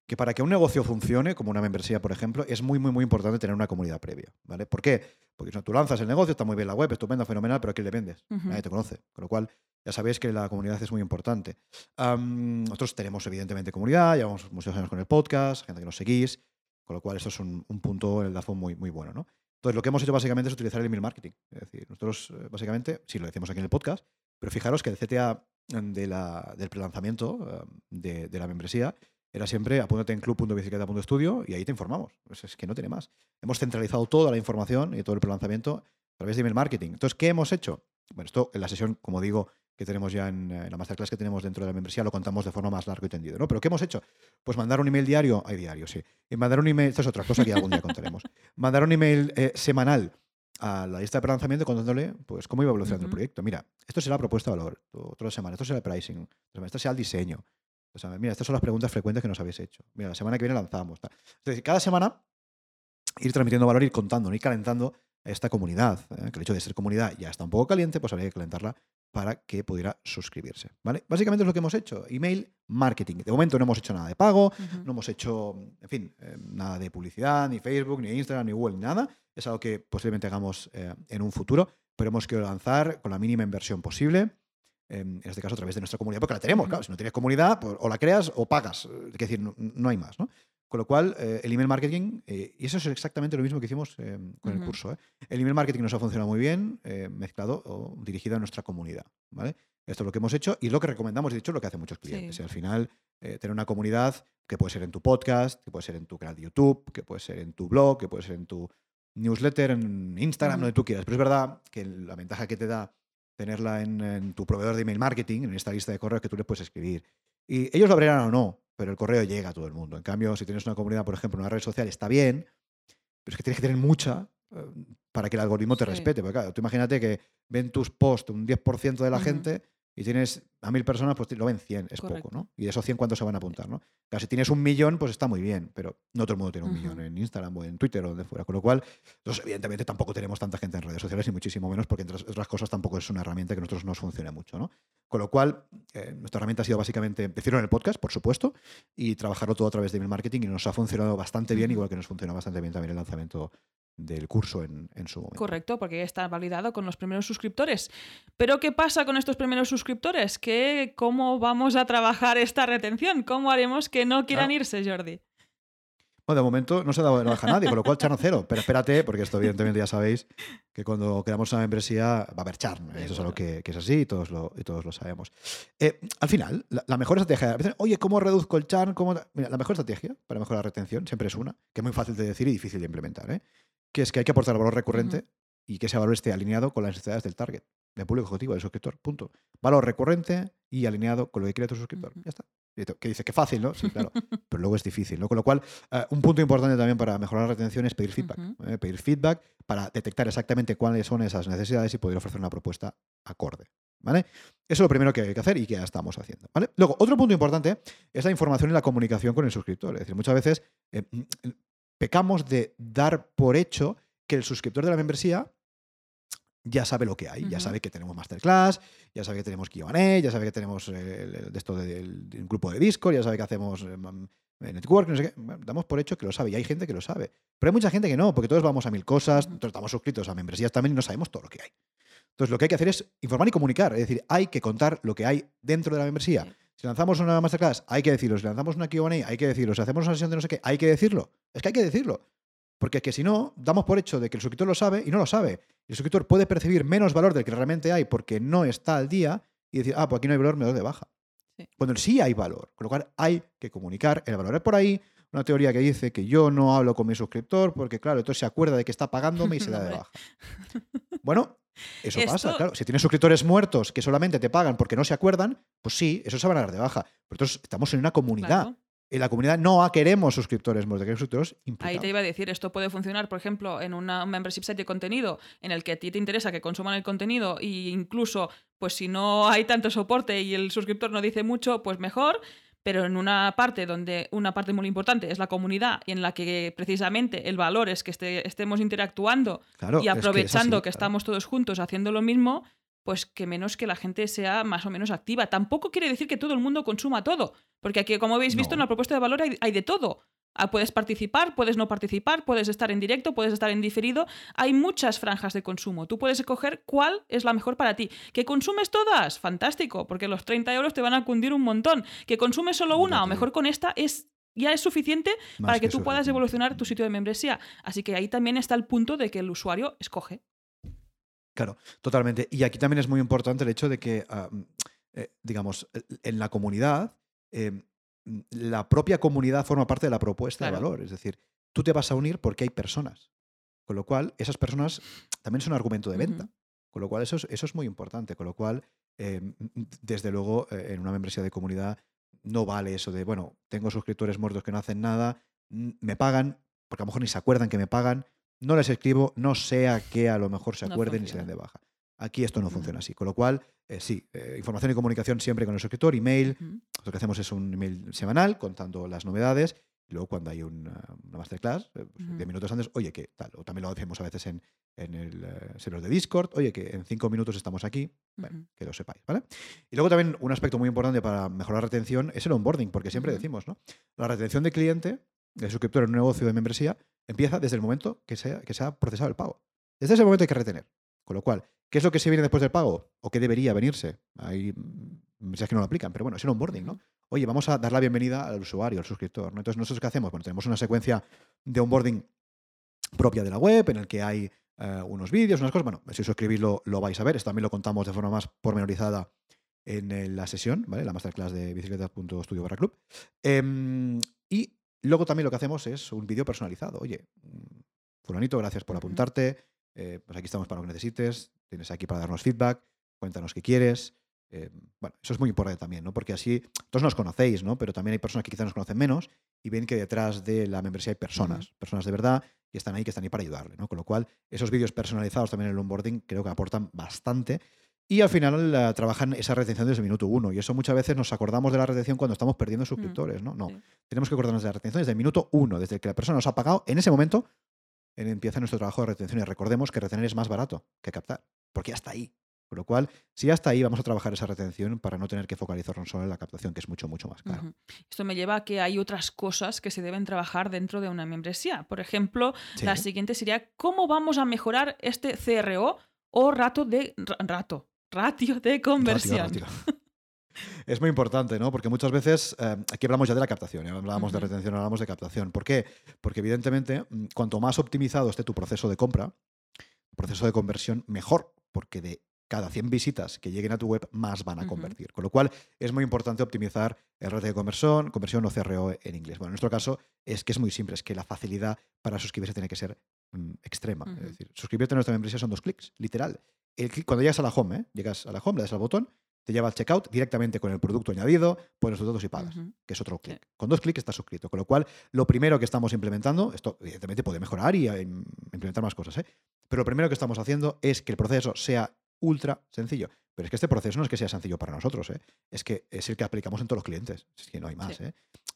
que para que un negocio funcione, como una membresía, por ejemplo, es muy, muy, muy importante tener una comunidad previa, ¿vale? ¿Por qué? Porque si no, tú lanzas el negocio, está muy bien la web, estupendo, fenomenal, pero ¿a quién le vendes? Nadie te conoce. Con lo cual, ya sabéis que la comunidad es muy importante. Nosotros tenemos, evidentemente, comunidad, llevamos muchos años con el podcast, gente que nos seguís, con lo cual esto es un, un punto en el DAFO muy, muy bueno, ¿no? Entonces, lo que hemos hecho básicamente es utilizar el email marketing. Es decir, nosotros, eh, básicamente, sí lo decimos aquí en el podcast, pero fijaros que el CTA de la, del prelanzamiento de, de la membresía era siempre apúntate en club.bicicleta.studio y ahí te informamos. Pues es que no tiene más. Hemos centralizado toda la información y todo el prelanzamiento a través de email marketing. Entonces, ¿qué hemos hecho? Bueno, esto en la sesión, como digo, que tenemos ya en, en la masterclass que tenemos dentro de la membresía, lo contamos de forma más largo y tendido, ¿no? Pero ¿qué hemos hecho? Pues mandar un email diario, hay diario, sí. Y mandar un email, esto es otra cosa que algún día contaremos. Mandar un email eh, semanal a la lista de lanzamiento contándole pues, cómo iba evolucionando el Ujú. proyecto. Mira, esto será la propuesta de valor, otra semana, esto será el pricing, esto será el diseño. O sea, mira, estas son las preguntas frecuentes que nos habéis hecho. Mira, la semana que viene lanzamos. tal. Es decir, cada semana ir transmitiendo valor, ir contando, ir calentando a esta comunidad. ¿eh? Que el hecho de ser comunidad ya está un poco caliente, pues habría que calentarla para que pudiera suscribirse. ¿vale? Básicamente es lo que hemos hecho. Email marketing. De momento no hemos hecho nada de pago, no hemos hecho, en fin, eh, nada de publicidad, ni Facebook, ni Instagram, ni Google, ni nada. Es algo que posiblemente hagamos eh, en un futuro, pero hemos querido lanzar con la mínima inversión posible. En este caso, a través de nuestra comunidad, porque la tenemos, claro. Si no tienes comunidad, pues, o la creas o pagas. Es decir, no, no hay más, ¿no? Con lo cual, eh, el email marketing, eh, y eso es exactamente lo mismo que hicimos eh, con el curso. El email marketing nos ha funcionado muy bien, mezclado o dirigido a nuestra comunidad. ¿vale? Esto es lo que hemos hecho y es lo que recomendamos, de hecho, lo que hacen muchos clientes. Sí. Y al final, tener una comunidad que puede ser en tu podcast, que puede ser en tu canal de YouTube, que puede ser en tu blog, que puede ser en tu newsletter, en Instagram, donde tú quieras. Pero es verdad que la ventaja que te da tenerla en, en tu proveedor de email marketing, en esta lista de correos que tú les puedes escribir. Y ellos lo abrirán o no, pero el correo llega a todo el mundo. En cambio, si tienes una comunidad, por ejemplo, en una red social, está bien, pero es que tienes que tener mucha eh, para que el algoritmo te Sí. respete. Porque claro, tú imagínate que ven tus posts un 10% de la gente y tienes a mil personas, pues lo ven 100, es Correcto. poco, ¿no? Y de esos 100, ¿cuántos se van a apuntar, no? Claro, si tienes un millón, pues está muy bien, pero no todo el mundo tiene un millón en Instagram o en Twitter o donde fuera. Con lo cual, nosotros evidentemente tampoco tenemos tanta gente en redes sociales, ni muchísimo menos, porque entre otras cosas tampoco es una herramienta que a nosotros nos funcione mucho, ¿no? Con lo cual, eh, nuestra herramienta ha sido básicamente decirlo en el podcast, por supuesto, y trabajarlo todo a través de email marketing y nos ha funcionado bastante bien, igual que nos funcionó bastante bien también el lanzamiento del curso en, en su momento. Correcto, porque está validado con los primeros suscriptores. Pero ¿qué pasa con estos primeros suscriptores? ¿Qué, ¿Cómo vamos a trabajar esta retención? ¿Cómo haremos que no quieran Claro. irse, Jordi? Bueno, de momento no se ha dado de baja a nadie, con lo cual churn cero. Pero espérate, porque esto evidentemente ya sabéis que cuando creamos una membresía va a haber churn. Eso es algo que, que es así y todos lo, y todos lo sabemos. Eh, al final, la, la mejor estrategia, a veces, oye, ¿cómo reduzco el churn? ¿Cómo ta-?" Mira, la mejor estrategia para mejorar la retención siempre es una, que es muy fácil de decir y difícil de implementar, ¿eh? que es que hay que aportar valor recurrente y que ese valor esté alineado con las necesidades del target, del público objetivo, del suscriptor. Punto. Valor recurrente y alineado con lo que quiere tu suscriptor. Ya está. Que dices que fácil, ¿no? Sí, claro. pero luego es difícil, ¿no? Con lo cual, eh, un punto importante también para mejorar la retención es pedir feedback. ¿eh? Pedir feedback para detectar exactamente cuáles son esas necesidades y poder ofrecer una propuesta acorde. ¿Vale? Eso es lo primero que hay que hacer y que ya estamos haciendo. ¿vale? Luego, otro punto importante es la información y la comunicación con el suscriptor. Es decir, muchas veces eh, mm, pecamos de dar por hecho que el suscriptor de la membresía ya sabe lo que hay, ya sabe que tenemos masterclass, ya sabe que tenemos Q&A, ya sabe que tenemos eh, el- de esto del, del grupo de Discord, ya sabe que hacemos eh, eh, network, no sé qué. Damos por hecho que lo sabe y hay gente que lo sabe. Pero hay mucha gente que no, porque todos vamos a mil cosas, todos estamos suscritos a membresías también y no sabemos todo lo que hay. Entonces lo que hay que hacer es informar y comunicar, es decir, hay que contar lo que hay dentro de la membresía. Sí. Si lanzamos una masterclass, hay que decirlo. Si lanzamos una Q&A, hay que decirlo. Si hacemos una sesión de no sé qué, hay que decirlo. Es que hay que decirlo. Porque es que si no, damos por hecho de que el suscriptor lo sabe y no lo sabe. El suscriptor puede percibir menos valor del que realmente hay porque no está al día y decir, ah, pues aquí no hay valor, me doy de baja. Sí. Cuando sí hay valor. Con lo cual hay que comunicar el valor. Es por ahí una teoría que dice que yo no hablo con mi suscriptor porque, claro, entonces se acuerda de que está pagándome y se da de baja. Bueno, eso pasa, claro. Si tienes suscriptores muertos que solamente te pagan porque no se acuerdan, pues sí, eso se van a dar de baja. Pero entonces estamos en una comunidad. Claro. En la comunidad no queremos suscriptores muertos, queremos suscriptores Ahí imputados. te iba a decir, esto puede funcionar, por ejemplo, en una un membership site de contenido en el que a ti te interesa que consuman el contenido e incluso, pues si no hay tanto soporte y el suscriptor no dice mucho, pues mejor. Pero en una parte donde una parte muy importante es la comunidad y en la que precisamente el valor es que esté- estemos interactuando Claro, y es que es aprovechando así, que, claro. estamos todos juntos haciendo lo mismo, pues que menos que la gente sea más o menos activa. Tampoco quiere decir que todo el mundo consuma todo, porque aquí, como habéis visto, No. en la propuesta de valor hay, hay de todo. Ah, Puedes participar, puedes no participar, puedes estar en directo, puedes estar en diferido. Hay muchas franjas de consumo. Tú puedes escoger cuál es la mejor para ti. ¿Que consumes todas? Fantástico, porque los 30 euros te van a cundir un montón. ¿Que consumes solo una o mejor con esta? es ya es suficiente Más para que, tú puedas evolucionar tu sitio de membresía. Así que ahí también está el punto de que el usuario escoge. Claro, totalmente. Y aquí también es muy importante el hecho de que, eh, digamos, en la comunidad, eh, mm, la propia comunidad forma parte de la propuesta de valor. Es decir, tú te vas a unir porque hay personas. Con lo cual, esas personas también son argumento de venta. Con lo cual, eso es, eso es muy importante. Con lo cual, eh, mm, desde luego, eh, en una membresía de comunidad no vale eso de, bueno, tengo suscriptores muertos que no hacen nada, mm, me pagan, porque a lo mejor ni se acuerdan que me pagan, no les escribo, no sea que a lo mejor se No acuerden y se den de baja. Aquí esto no funciona así. Con lo cual, eh, sí, eh, información y comunicación siempre con el suscriptor, email. Lo que hacemos es un email semanal contando las novedades. Y luego cuando hay una, una masterclass, eh, pues. 10 minutos antes, oye, que tal. O también lo hacemos a veces en, en el servidor de Discord, oye, que en 5 minutos estamos aquí. Bueno, que lo sepáis, ¿vale? Y luego también un aspecto muy importante para mejorar la retención es el onboarding, porque siempre decimos, ¿no? La retención de cliente, de suscriptor en un negocio de membresía, empieza desde el momento que se, que se ha procesado el pago. Desde ese momento hay que retener. Con lo cual, ¿qué es lo que se viene después del pago? ¿O qué debería venirse? Hay membresías que no lo aplican, pero bueno, es el onboarding, ¿no? Oye, vamos a dar la bienvenida al usuario, al suscriptor. ¿no? Entonces, nosotros qué hacemos? Bueno, tenemos una secuencia de onboarding propia de la web en el que hay eh, unos vídeos, unas cosas. Bueno, si os suscribís lo, lo vais a ver. Esto también lo contamos de forma más pormenorizada en la sesión, ¿vale? La masterclass de bicicletas.studio barra club. Em, y luego también lo que hacemos es un vídeo personalizado. Oye, mm, fulanito, gracias por apuntarte. eh, pues aquí estamos para lo que necesites. Tienes aquí para darnos feedback. Cuéntanos qué quieres. Eh, bueno, eso es muy importante también, ¿no? Porque así todos nos conocéis, ¿no? Pero también hay personas que quizás nos conocen menos y ven que detrás de la membresía hay personas, personas de verdad que están ahí, que están ahí para ayudarle, ¿no? Con lo cual, esos vídeos personalizados también en el onboarding creo que aportan bastante. Y al final eh, trabajan esa retención desde el minuto uno. Y eso muchas veces nos acordamos de la retención cuando estamos perdiendo suscriptores, ¿no? No, sí. tenemos que acordarnos de la retención desde el minuto uno, desde que la persona nos ha pagado. En ese momento en- empieza nuestro trabajo de retención. Y recordemos que retener es más barato que captar, porque ya está ahí. Con lo cual, si ya está ahí, vamos a trabajar esa retención para no tener que focalizarnos solo en la captación, que es mucho, mucho más caro. Esto me lleva a que hay otras cosas que se deben trabajar dentro de una membresía. Por ejemplo, Sí. la siguiente sería cómo vamos a mejorar este CRO o rato de ra- rato, ratio de conversión. ratio. Es muy importante, ¿no? Porque muchas veces eh, aquí hablamos ya de la captación, ya hablábamos de retención, hablamos de captación. ¿Por qué? Porque evidentemente, mm, cuanto más optimizado esté tu proceso de compra, proceso de conversión, mejor, porque de cada 100 visitas que lleguen a tu web, más van a convertir. Con lo cual, es muy importante optimizar el ratio de conversión, conversión o CRO en inglés. Bueno, en nuestro caso es que es muy simple, es que la facilidad para suscribirse tiene que ser mm, extrema. Es decir, suscribirte a nuestra membresía son dos clics, literal. El cuando llegas a la home, ¿eh? llegas a la home, le das al botón, te lleva al checkout directamente con el producto añadido, pones tus datos y pagas, que es otro Sí. clic. Con dos clics estás suscrito. Con lo cual, lo primero que estamos implementando, esto evidentemente puede mejorar y eh, implementar más cosas, ¿eh? pero lo primero que estamos haciendo es que el proceso sea ultra sencillo. Pero es que este proceso no es que sea sencillo para nosotros, ¿eh? es que es el que aplicamos en todos los clientes. Es que no hay más. Sí. ¿eh?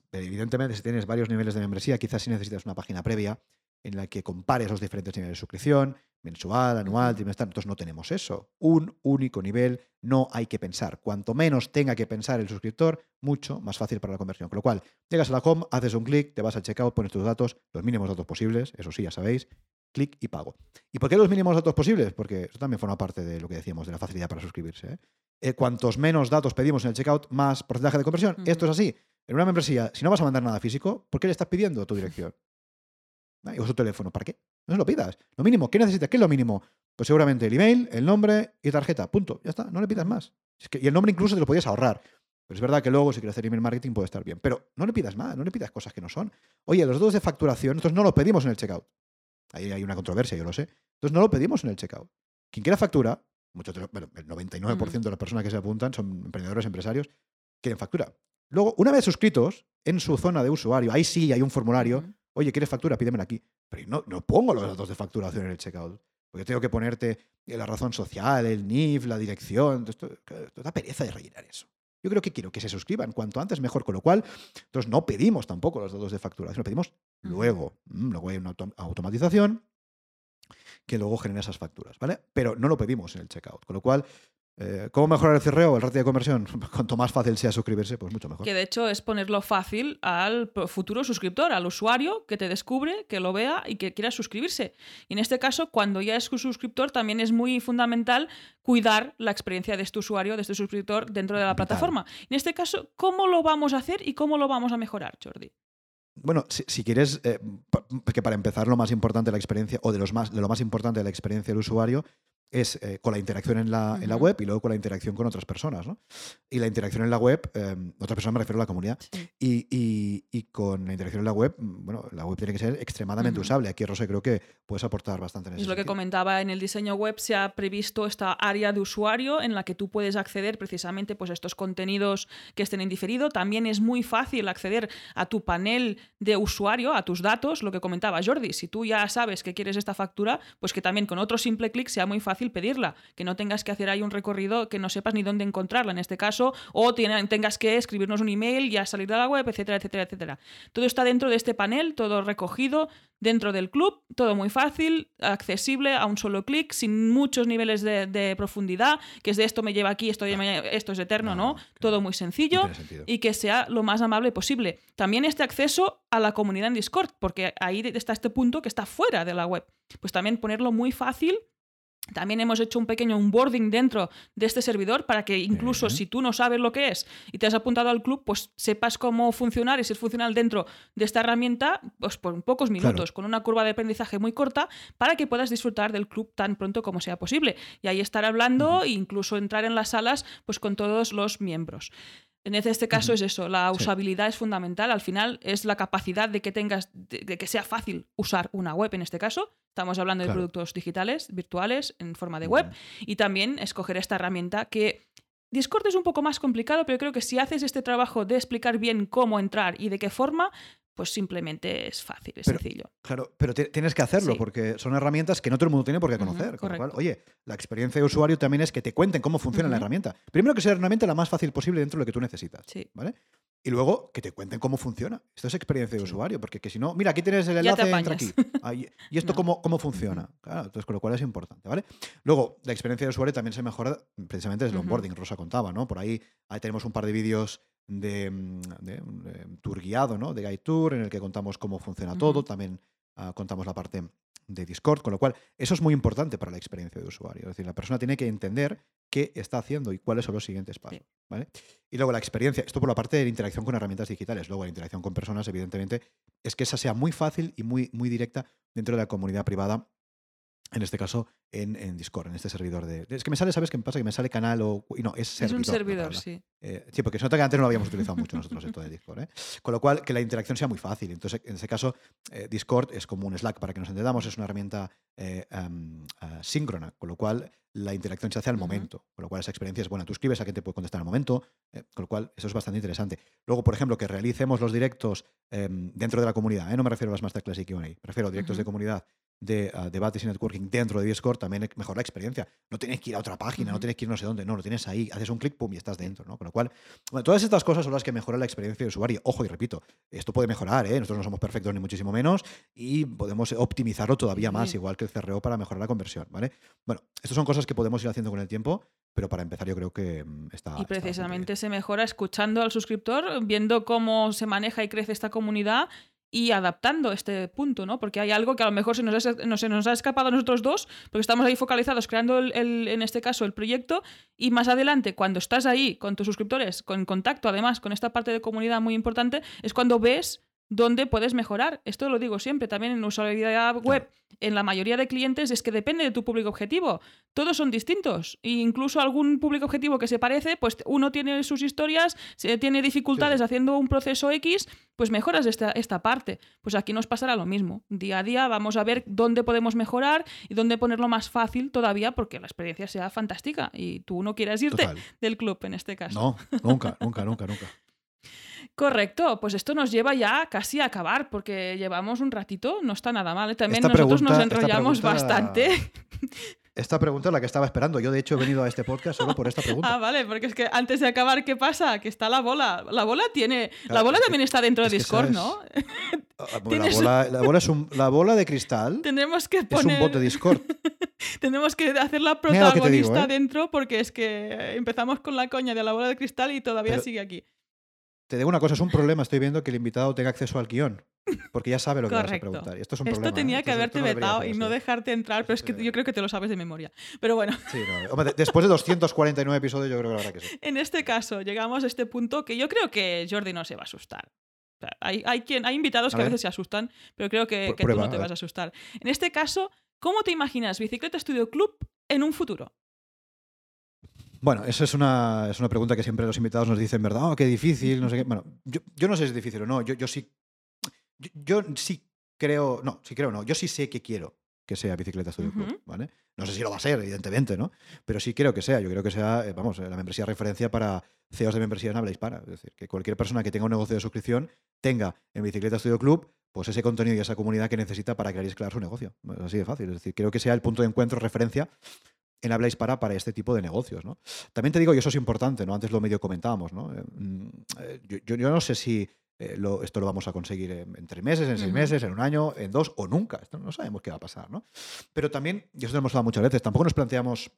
Pero evidentemente, si tienes varios niveles de membresía, quizás sí necesitas una página previa en la que compares los diferentes niveles de suscripción, mensual, anual, trimestral. Nosotros no tenemos eso. Un único nivel, no hay que pensar. Cuanto menos tenga que pensar el suscriptor, mucho más fácil para la conversión. Con lo cual, llegas a la home, haces un clic, te vas al checkout, pones tus datos, los mínimos datos posibles, eso sí, ya sabéis, clic y pago. ¿Y por qué los mínimos datos posibles? Porque eso también forma parte de lo que decíamos, de la facilidad para suscribirse. ¿eh? Eh, cuantos menos datos pedimos en el checkout, más porcentaje de conversión. Esto es así. En una membresía, si no vas a mandar nada físico, ¿por qué le estás pidiendo tu dirección? Y su teléfono, ¿para qué? No se lo pidas. Lo mínimo, ¿qué necesitas? ¿Qué es lo mínimo? Pues seguramente el email, el nombre y tarjeta. Punto. Ya está. No le pidas más. Es que, y el nombre incluso te lo podías ahorrar. Pero es verdad que luego, si quieres hacer email marketing, puede estar bien. Pero no le pidas más, no le pidas cosas que no son. Oye, los datos de facturación, nosotros no los pedimos en el checkout. Ahí hay una controversia, yo lo sé. Entonces no lo pedimos en el checkout. Quien quiera factura, muchos de los- bueno, el 99% de las personas que se apuntan son emprendedores, empresarios, quieren factura. Luego, una vez suscritos, en su zona de usuario, ahí sí hay un formulario. Oye, ¿quieres factura? Pídemela aquí. Pero no, no pongo los datos de facturación en el checkout. Porque tengo que ponerte la razón social, el NIF, la dirección. Esto, esto da pereza de rellenar eso. Yo creo que quiero que se suscriban cuanto antes mejor, con lo cual, entonces no pedimos tampoco los datos de facturación, lo pedimos luego. Mm, Luego hay una autom- automatización que luego genera esas facturas, ¿vale? Pero no lo pedimos en el checkout. Con lo cual, eh, ¿cómo mejorar el CRO, el ratio de conversión? Cuanto más fácil sea suscribirse, pues mucho mejor. Que de hecho es ponerlo fácil al futuro suscriptor, al usuario que te descubre, que lo vea y que quiera suscribirse. Y en este caso, cuando ya es un suscriptor, también es muy fundamental cuidar la experiencia de este usuario, de este suscriptor dentro de la Vital. plataforma. En este caso, ¿cómo lo vamos a hacer y cómo lo vamos a mejorar, Jordi? Bueno, si, si quieres, eh, que para empezar lo más importante de la experiencia, o de, los más, de lo más importante de la experiencia del usuario, es eh, con la interacción en la, en la web y luego con la interacción con otras personas. ¿no? Y la interacción en la web, eh, otras personas me refiero a la comunidad, Sí. y, y- y con la interacción en la web, mm, bueno, la web tiene que ser extremadamente usable. Aquí, Rosa, creo que puedes aportar bastante en ese Es lo que comentaba en el diseño web, se ha previsto esta área de usuario en la que tú puedes acceder precisamente pues, a estos contenidos que estén en diferido. También es muy fácil acceder a tu panel de usuario, a tus datos, lo que comentaba Jordi. Si tú ya sabes que quieres esta factura, pues que también con otro simple clic sea muy fácil pedirla, que no tengas que hacer ahí un recorrido que no sepas ni dónde encontrarla en este caso, o tiene- tengas que escribirnos un email y ya salir de la web, etcétera, etcétera, etcétera. Todo está dentro de este panel, todo recogido dentro del club, todo muy fácil, accesible a un solo clic, sin muchos niveles de, de profundidad, que es de esto me lleva aquí, esto, me- esto es eterno, No, ¿no? Todo no- muy No sencillo y que sea lo más amable posible. También este acceso a la comunidad en Discord, porque ahí está este punto que está fuera de la web. Pues también ponerlo muy fácil. También hemos hecho un pequeño onboarding dentro de este servidor para que incluso si tú no sabes lo que es y te has apuntado al club, pues sepas cómo funcionar y si es funcional dentro de esta herramienta, pues por pocos minutos, con una curva de aprendizaje muy corta, para que puedas disfrutar del club tan pronto como sea posible. Y ahí estar hablando e incluso entrar en las salas pues con todos los miembros. En este caso Ujú. es eso, la Sí. usabilidad es fundamental. Al final es la capacidad de que tengas, de, de que sea fácil usar una web en este caso. Estamos hablando de productos digitales, virtuales, en forma de web. Y también escoger esta herramienta que Discord es un poco más complicado, pero creo que si haces este trabajo de explicar bien cómo entrar y de qué forma, pues simplemente es fácil, es Pero- sencillo. Claro, pero ti- tienes que hacerlo Sí. porque son herramientas que no todo el mundo tiene por qué conocer. con lo cual, oye, la experiencia de usuario también es que te cuenten cómo funciona la herramienta. Primero que sea la herramienta la más fácil posible dentro de lo que tú necesitas. Sí. ¿Vale? Y luego que te cuenten cómo funciona. Esto es experiencia de Sí. usuario, porque que si no, mira, aquí tienes el enlace, entra aquí. Ah, y- ¿Y esto No. cómo, cómo funciona? Claro, entonces con lo cual es importante, ¿vale? Luego, la experiencia de usuario también se mejora precisamente desde el Ujú. onboarding, Rosa contaba, ¿no? Por ahí, ahí tenemos un par de vídeos de, mm, de un eh, tour guiado, ¿no? De Guide Tour, en el que contamos cómo funciona todo, también ah, contamos la parte de Discord, con lo cual eso es muy importante para la experiencia de usuario. Es decir, la persona tiene que entender qué está haciendo y cuáles son los siguientes pasos. Sí. ¿vale? Y luego la experiencia, esto por la parte de la interacción con herramientas digitales, luego la interacción con personas, evidentemente, es que esa sea muy fácil y muy, muy directa dentro de la comunidad privada. En este caso, en, en Discord, en este servidor de. Es que me sale, ¿sabes qué me pasa? Que me sale canal o. No, es Es servidor. un la servidor, sí. Eh, sí, porque se nota que antes no lo habíamos utilizado mucho nosotros esto de Discord. ¿eh? Con lo cual, que la interacción sea muy fácil. Entonces, en ese caso, eh, Discord es como un Slack para que nos entendamos, es una herramienta am, ah, síncrona, con lo cual la interacción se hace al momento, con lo cual esa experiencia es buena. Tú escribes a quien te puede contestar al momento, con lo cual eso es bastante interesante. Luego, por ejemplo, que realicemos los directos em, dentro de la comunidad, no me refiero a las Masterclass y Q&A, me refiero a directos de comunidad de ah, debates y networking dentro de Discord, también mejora la experiencia. No tienes que ir a otra página, no Ujú. tienes que ir no sé dónde, no, lo tienes ahí, haces un clic, pum, y estás dentro, ¿no? Con lo cual, bueno, todas estas cosas son las que mejoran la experiencia de usuario. Ojo, y repito, esto puede mejorar, ¿eh? Nosotros no somos perfectos ni muchísimo menos y podemos optimizarlo todavía más, Sí. igual que el CRO para mejorar la conversión, ¿vale? Bueno, estas son cosas que podemos ir haciendo con el tiempo, pero para empezar yo creo que mm, está... está Y precisamente se mejora escuchando al suscriptor, viendo cómo se maneja y crece esta comunidad y adaptando este punto, ¿no? Porque hay algo que a lo mejor se nos ha, no, se nos ha escapado a nosotros dos, porque estamos ahí focalizados creando, el, el- en este caso, el proyecto, y más adelante, cuando estás ahí con tus suscriptores, con contacto además con esta parte de comunidad muy importante, es cuando ves dónde puedes mejorar. Esto lo digo siempre, también en usabilidad web, en la mayoría de clientes es que depende de tu público objetivo. Todos son distintos. E incluso algún público objetivo que se parece, pues uno tiene sus historias, tiene dificultades sí. haciendo un proceso X, pues mejoras esta, esta parte. Pues aquí nos pasará lo mismo. Día a día vamos a ver dónde podemos mejorar y dónde ponerlo más fácil todavía porque la experiencia sea fantástica y tú no quieras irte Total. del club en este caso. No, nunca, nunca, nunca, nunca. Correcto, pues esto nos lleva ya casi a acabar porque llevamos un ratito, no está nada mal. ¿eh? También Esta nosotros nos pregunta- enrollamos pregunta- bastante. Esta pregunta es la que estaba esperando. Yo, de hecho, he venido a este podcast solo por esta pregunta. Ah, vale, porque es que antes de acabar, ¿qué pasa? Que está la bola. La bola tiene. La bola es que- también está dentro de es Discord, sabes- ¿no? Ah, bueno, La bola, la bola es un, la bola de cristal Tenemos que es poner. un bot de Discord. Tenemos que hacerla digo, protagonista ¿eh? dentro porque es que empezamos con la coña de la bola de cristal y todavía Pero- sigue aquí. Te digo una cosa, es un problema. Estoy viendo que el invitado tenga acceso al guion. Porque ya sabe lo que vas a Correcto. preguntar. Y esto es un Esto problema. ¿eh? tenía que Entonces, haberte no vetado y no dejarte entrar, pero es que Sí. yo creo que te lo sabes de memoria. Pero bueno, Sí, no. Hombre, de- después de 249 episodios, yo creo que la verdad que sí. en este caso llegamos a este punto que yo creo que Jordi no se va a asustar. O sea, hay, hay, quien, hay invitados A que a veces se asustan, pero creo que, tú no te a vas a asustar. En este caso, ¿cómo te imaginas Bicicleta Studio Club en un futuro? Bueno, esa es una, es una pregunta que siempre los invitados nos dicen, ¿verdad? Oh, qué difícil, no sé qué. Bueno, yo, yo no sé si es difícil o no. Yo, yo sí. Yo, yo sí creo. No, sí creo no. Yo sí sé que quiero que sea Bicicleta Studio Club. ¿vale? No sé si lo va a ser, evidentemente, ¿no? Pero sí creo que sea. Yo creo que sea, eh, vamos, eh, la membresía referencia para CEOs de membresía en habla hispana. Es decir, que cualquier persona que tenga un negocio de suscripción tenga en Bicicleta Studio Club pues ese contenido y esa comunidad que necesita para crear y escalar su negocio. Es así de fácil. Es decir, creo que sea el punto de encuentro, referencia en habla hispana para este tipo de negocios. ¿no? También te digo, y eso es importante, ¿no? antes lo medio comentábamos, ¿no? Eh, mm, eh, yo, yo- yo no sé si eh, lo- esto lo vamos a conseguir en, en tres meses, en seis meses, en un año, en dos o nunca. Esto no sabemos qué va a pasar. ¿no? Pero también, y eso lo hemos hablado muchas veces, tampoco nos planteamos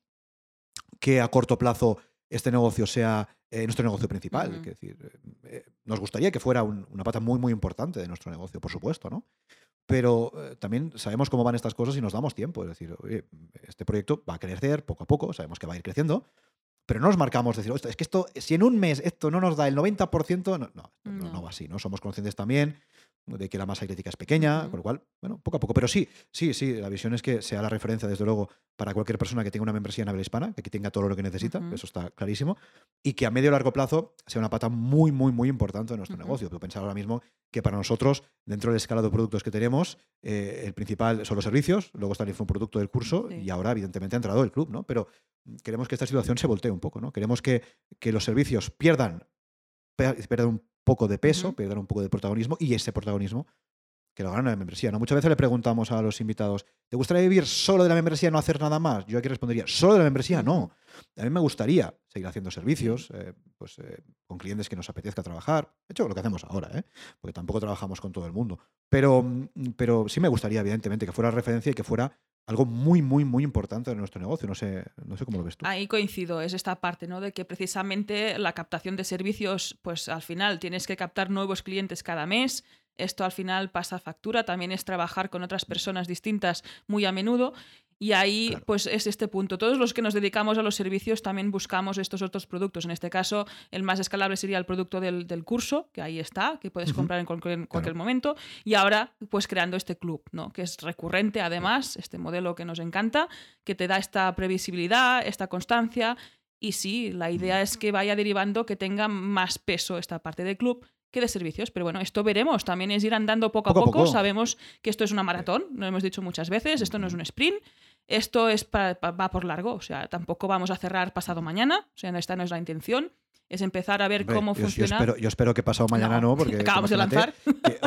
que a corto plazo este negocio sea eh, nuestro negocio principal. Es decir, eh, nos gustaría que fuera un- una pata muy, muy importante de nuestro negocio, por supuesto, ¿no? Pero eh, también sabemos cómo van estas cosas y nos damos tiempo. Es decir, oye, este proyecto va a crecer poco a poco, sabemos que va a ir creciendo, pero no nos marcamos decir, "Ostras, es que esto, si en un mes esto no nos da el 90%, no, no, no No. va así, ¿no? Somos conscientes también de que la masa crítica es pequeña, con lo cual, bueno, poco a poco. Pero sí, sí, sí, la visión es que sea la referencia, desde luego, para cualquier persona que tenga una membresía en habla hispana, que tenga todo lo que necesita, eso está clarísimo, y que a medio y largo plazo sea una pata muy, muy, muy importante de nuestro negocio. Puedo pensar ahora mismo que para nosotros, dentro del escalado de productos que tenemos, eh, el principal son los servicios, luego está el infoproducto del curso Sí. y ahora, evidentemente, ha entrado el club, ¿no? Pero mm, queremos que esta situación se voltee un poco, ¿no? Queremos que, que los servicios pierdan, pierdan un poco de peso, pierdan un poco de protagonismo y ese protagonismo que lo ganan en la membresía. ¿no? Muchas veces le preguntamos a los invitados, ¿te gustaría vivir solo de la membresía y no hacer nada más? Yo aquí respondería, ¿solo de la membresía? No. A mí me gustaría seguir haciendo servicios eh, pues, eh, con clientes que nos apetezca trabajar. De hecho, lo que hacemos ahora, ¿eh? porque tampoco trabajamos con todo el mundo. Pero, mm, pero sí me gustaría, evidentemente, que fuera referencia y que fuera algo muy, muy, muy importante de nuestro negocio. No sé, no sé cómo lo ves tú. Ahí coincido, es esta parte, ¿no? De que precisamente la captación de servicios, pues al final tienes que captar nuevos clientes cada mes. Esto al final pasa factura, también es trabajar con otras personas distintas muy a menudo. Y ahí, Claro. pues es este punto. Todos los que nos dedicamos a los servicios también buscamos estos otros productos. En este caso, el más escalable sería el producto del, del curso, que ahí está, que puedes Ujú. comprar en cualquier, en cualquier momento. Y ahora, pues creando este club, ¿no? Que es recurrente, además, este modelo que nos encanta, que te da esta previsibilidad, esta constancia. Y sí, la idea es que vaya derivando, que tenga más peso esta parte del club que de servicios. Pero bueno, esto veremos. También es ir andando poco a Poco a poco. poco. Sabemos que esto es una maratón, lo hemos dicho muchas veces. Esto no es un sprint. Esto es pa- pa- va por largo. O sea, tampoco vamos a cerrar pasado mañana. O sea, esta no es la intención. Es empezar a ver Hombre, cómo yo- yo, funciona. espero, yo espero que pasado mañana no, porque acabamos de lanzar. que-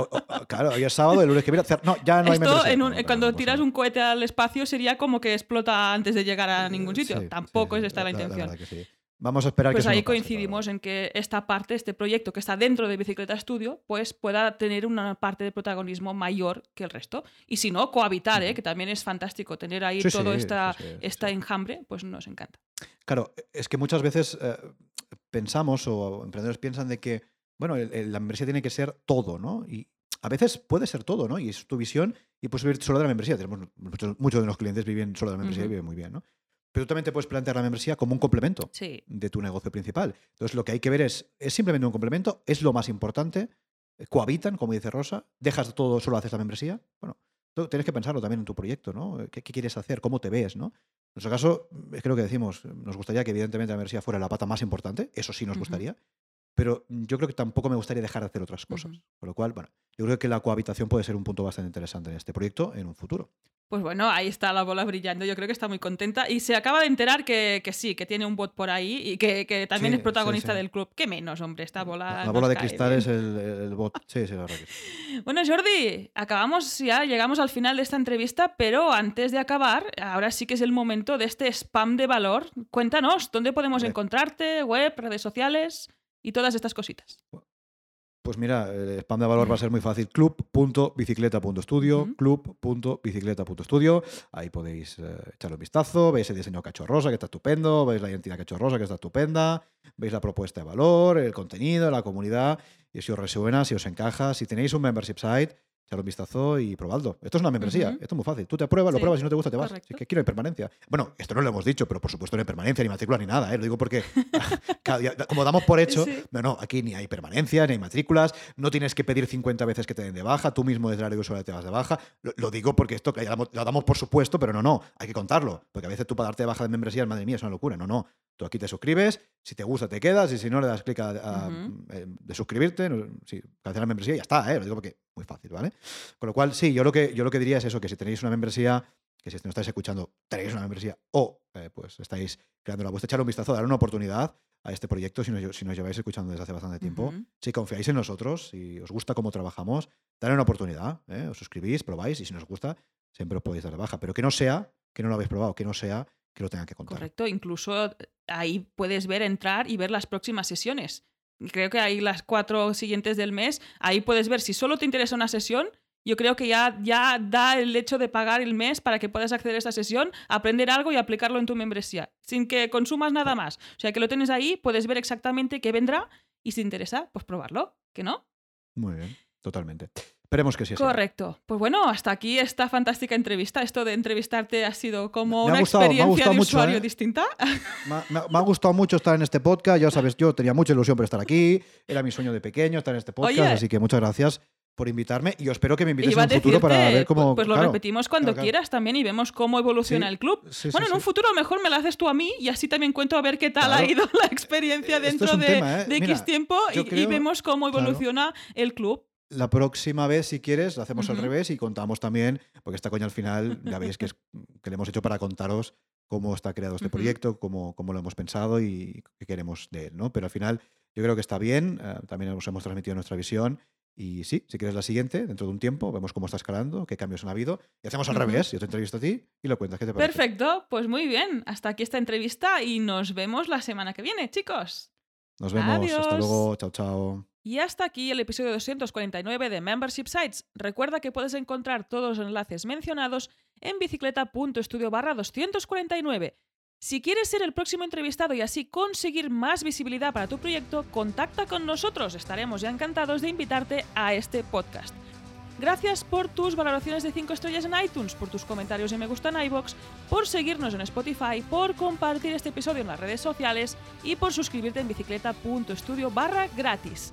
claro, hoy es sábado, el lunes que viene. No, ya no hay Esto, membresía. en un- No, no, cuando no tiras un cohete al espacio, sería como que explota antes de llegar a ningún sitio. Sí, sí, Tampoco sí, es esta la, intención. Vamos a esperar que Pues ahí no pase, coincidimos claro. en que esta parte, este proyecto que está dentro de Bicicleta Studio, pues pueda tener una parte de protagonismo mayor que el resto. Y si no, cohabitar, ¿eh? Que también es fantástico tener ahí Sí, todo sí, esta, sí. enjambre, pues nos encanta. Claro, es que muchas veces eh, pensamos o emprendedores piensan de que, bueno, el- el- la membresía tiene que ser todo, ¿no? Y a veces puede ser todo, ¿no? Y es tu visión y puedes vivir solo de la membresía. Tenemos muchos, muchos de los clientes viven solo de la membresía y viven muy bien, ¿no? Pero tú también te puedes plantear la membresía como un complemento Sí. de tu negocio principal. Entonces, lo que hay que ver es, ¿es simplemente un complemento? ¿Es lo más importante? ¿Cohabitan, como dice Rosa? ¿Dejas todo, solo haces la membresía? Bueno, tú tienes que pensarlo también en tu proyecto, ¿no? ¿Qué, qué quieres hacer? ¿Cómo te ves, no? En nuestro caso, es que lo que decimos, nos gustaría que evidentemente la membresía fuera la pata más importante, eso sí nos gustaría, pero yo creo que tampoco me gustaría dejar de hacer otras cosas. Ujú. Con lo cual, bueno, yo creo que la cohabitación puede ser un punto bastante interesante en este proyecto en un futuro. Pues bueno, ahí está la bola brillando. Yo creo que está muy contenta. Y se acaba de enterar que, que sí, que tiene un bot por ahí y que, que también Sí, es protagonista sí, sí. del club. ¿Qué menos, hombre? Esta bola. La, bola de cristal bien. es el, el bot. Sí, sí, la verdad que. Bueno, Jordi, acabamos ya, llegamos al final de esta entrevista, pero antes de acabar, ahora sí que es el momento de este spam de valor. Cuéntanos, ¿dónde podemos encontrarte? Web, redes sociales y todas estas cositas. Pues mira, el spam de valor va a ser muy fácil. club.bicicleta.studio, Ujú. club.bicicleta.studio. Ahí podéis eh, echarle un vistazo, veis el diseño cachorrosa que está estupendo, veis la identidad cachorrosa que está estupenda, veis la propuesta de valor, el contenido, la comunidad. Y si os resuena, si os encaja, si tenéis un membership site, echar un vistazo y probadlo. Esto es una membresía, esto es muy fácil. Tú te pruebas, lo Sí, pruebas y no te gusta, te vas. correcto. Así que no hay permanencia. Bueno, esto no lo hemos dicho, pero por supuesto no hay permanencia, ni matrícula, ni nada. ¿eh? Lo digo porque, como damos por hecho, Sí. no, no, aquí ni hay permanencia, ni hay matrículas, no tienes que pedir 50 veces que te den de baja, tú mismo desde el área de usuario te vas de baja. Lo, lo digo porque esto ya damos- lo damos por supuesto, pero no, no, hay que contarlo. Porque a veces tú para darte de baja de membresía, madre mía, es una locura. No, no. Tú aquí te suscribes, si te gusta te quedas y si no le das clic a, a- Ujú. eh, de suscribirte, no, sí, cancelar la membresía y ya está, ¿eh? lo digo porque muy fácil, ¿vale? Con lo cual, sí, yo lo que, yo lo que diría es eso, que si tenéis una membresía, que si no estáis escuchando, tenéis una membresía o eh, pues estáis creando la vuestra, echar un vistazo, dar una oportunidad a este proyecto si nos, si nos lleváis escuchando desde hace bastante tiempo. Si confiáis en nosotros, si os gusta cómo trabajamos, dale una oportunidad, ¿eh? os suscribís, probáis y si nos gusta, siempre os podéis dar de baja. Pero que no sea que no lo habéis probado, que no sea que lo tengan que contar. Correcto, incluso eh, ahí puedes ver, entrar y ver las próximas sesiones. Creo que ahí las cuatro siguientes del mes, ahí puedes ver si solo te interesa una sesión. Yo creo que ya, ya da el hecho de pagar el mes para que puedas acceder a esa sesión, aprender algo y aplicarlo en tu membresía, sin que consumas nada más. O sea, que lo tienes ahí, puedes ver exactamente qué vendrá y si te interesa, pues probarlo, ¿que no? Muy bien, totalmente. Esperemos que sí. sea. Correcto. Pues bueno, hasta aquí esta fantástica entrevista. Esto de entrevistarte ha sido como Me una gustado, experiencia de mucho, usuario ¿eh? distinta. Me, ha- me ha- me ha gustado mucho estar en este podcast. Ya sabes, yo tenía mucha ilusión por estar aquí. Era mi sueño de pequeño estar en este podcast. Oye. Así que muchas gracias por invitarme. Y yo espero que me invites en un futuro para ver cómo. Pues, pues lo repetimos cuando claro, claro. quieras también y vemos cómo evoluciona Sí, el club. sí, sí, bueno, en un futuro mejor me lo haces tú a mí y así también cuento a ver qué tal ha ido la experiencia es dentro un de, tema, ¿eh? de Mira, X tiempo y, vemos cómo evoluciona el club. La próxima vez, si quieres, lo hacemos al revés y contamos también, porque esta coña al final, ya veis que, es, que le hemos hecho para contaros cómo está creado este proyecto, cómo, cómo lo hemos pensado y qué queremos de él, ¿no? Pero al final yo creo que está bien, eh, también os hemos transmitido nuestra visión y sí, si quieres la siguiente, dentro de un tiempo, vemos cómo está escalando, qué cambios han habido y hacemos al revés, yo te entrevisto a ti y lo cuentas, ¿qué te parece? Perfecto, pues muy bien. Hasta aquí esta entrevista y nos vemos la semana que viene, chicos. Nos vemos, hasta luego, chao, chao. Y hasta aquí el episodio 249 de Membership Sites. Recuerda que puedes encontrar todos los enlaces mencionados en bicicleta.studio barra 249. Si quieres ser el próximo entrevistado y así conseguir más visibilidad para tu proyecto, contacta con nosotros. Estaremos ya encantados de invitarte a este podcast. Gracias por tus valoraciones de 5 estrellas en iTunes, por tus comentarios y me gusta en iBox, por seguirnos en Spotify, por compartir este episodio en las redes sociales y por suscribirte en bicicleta.studio barra gratis.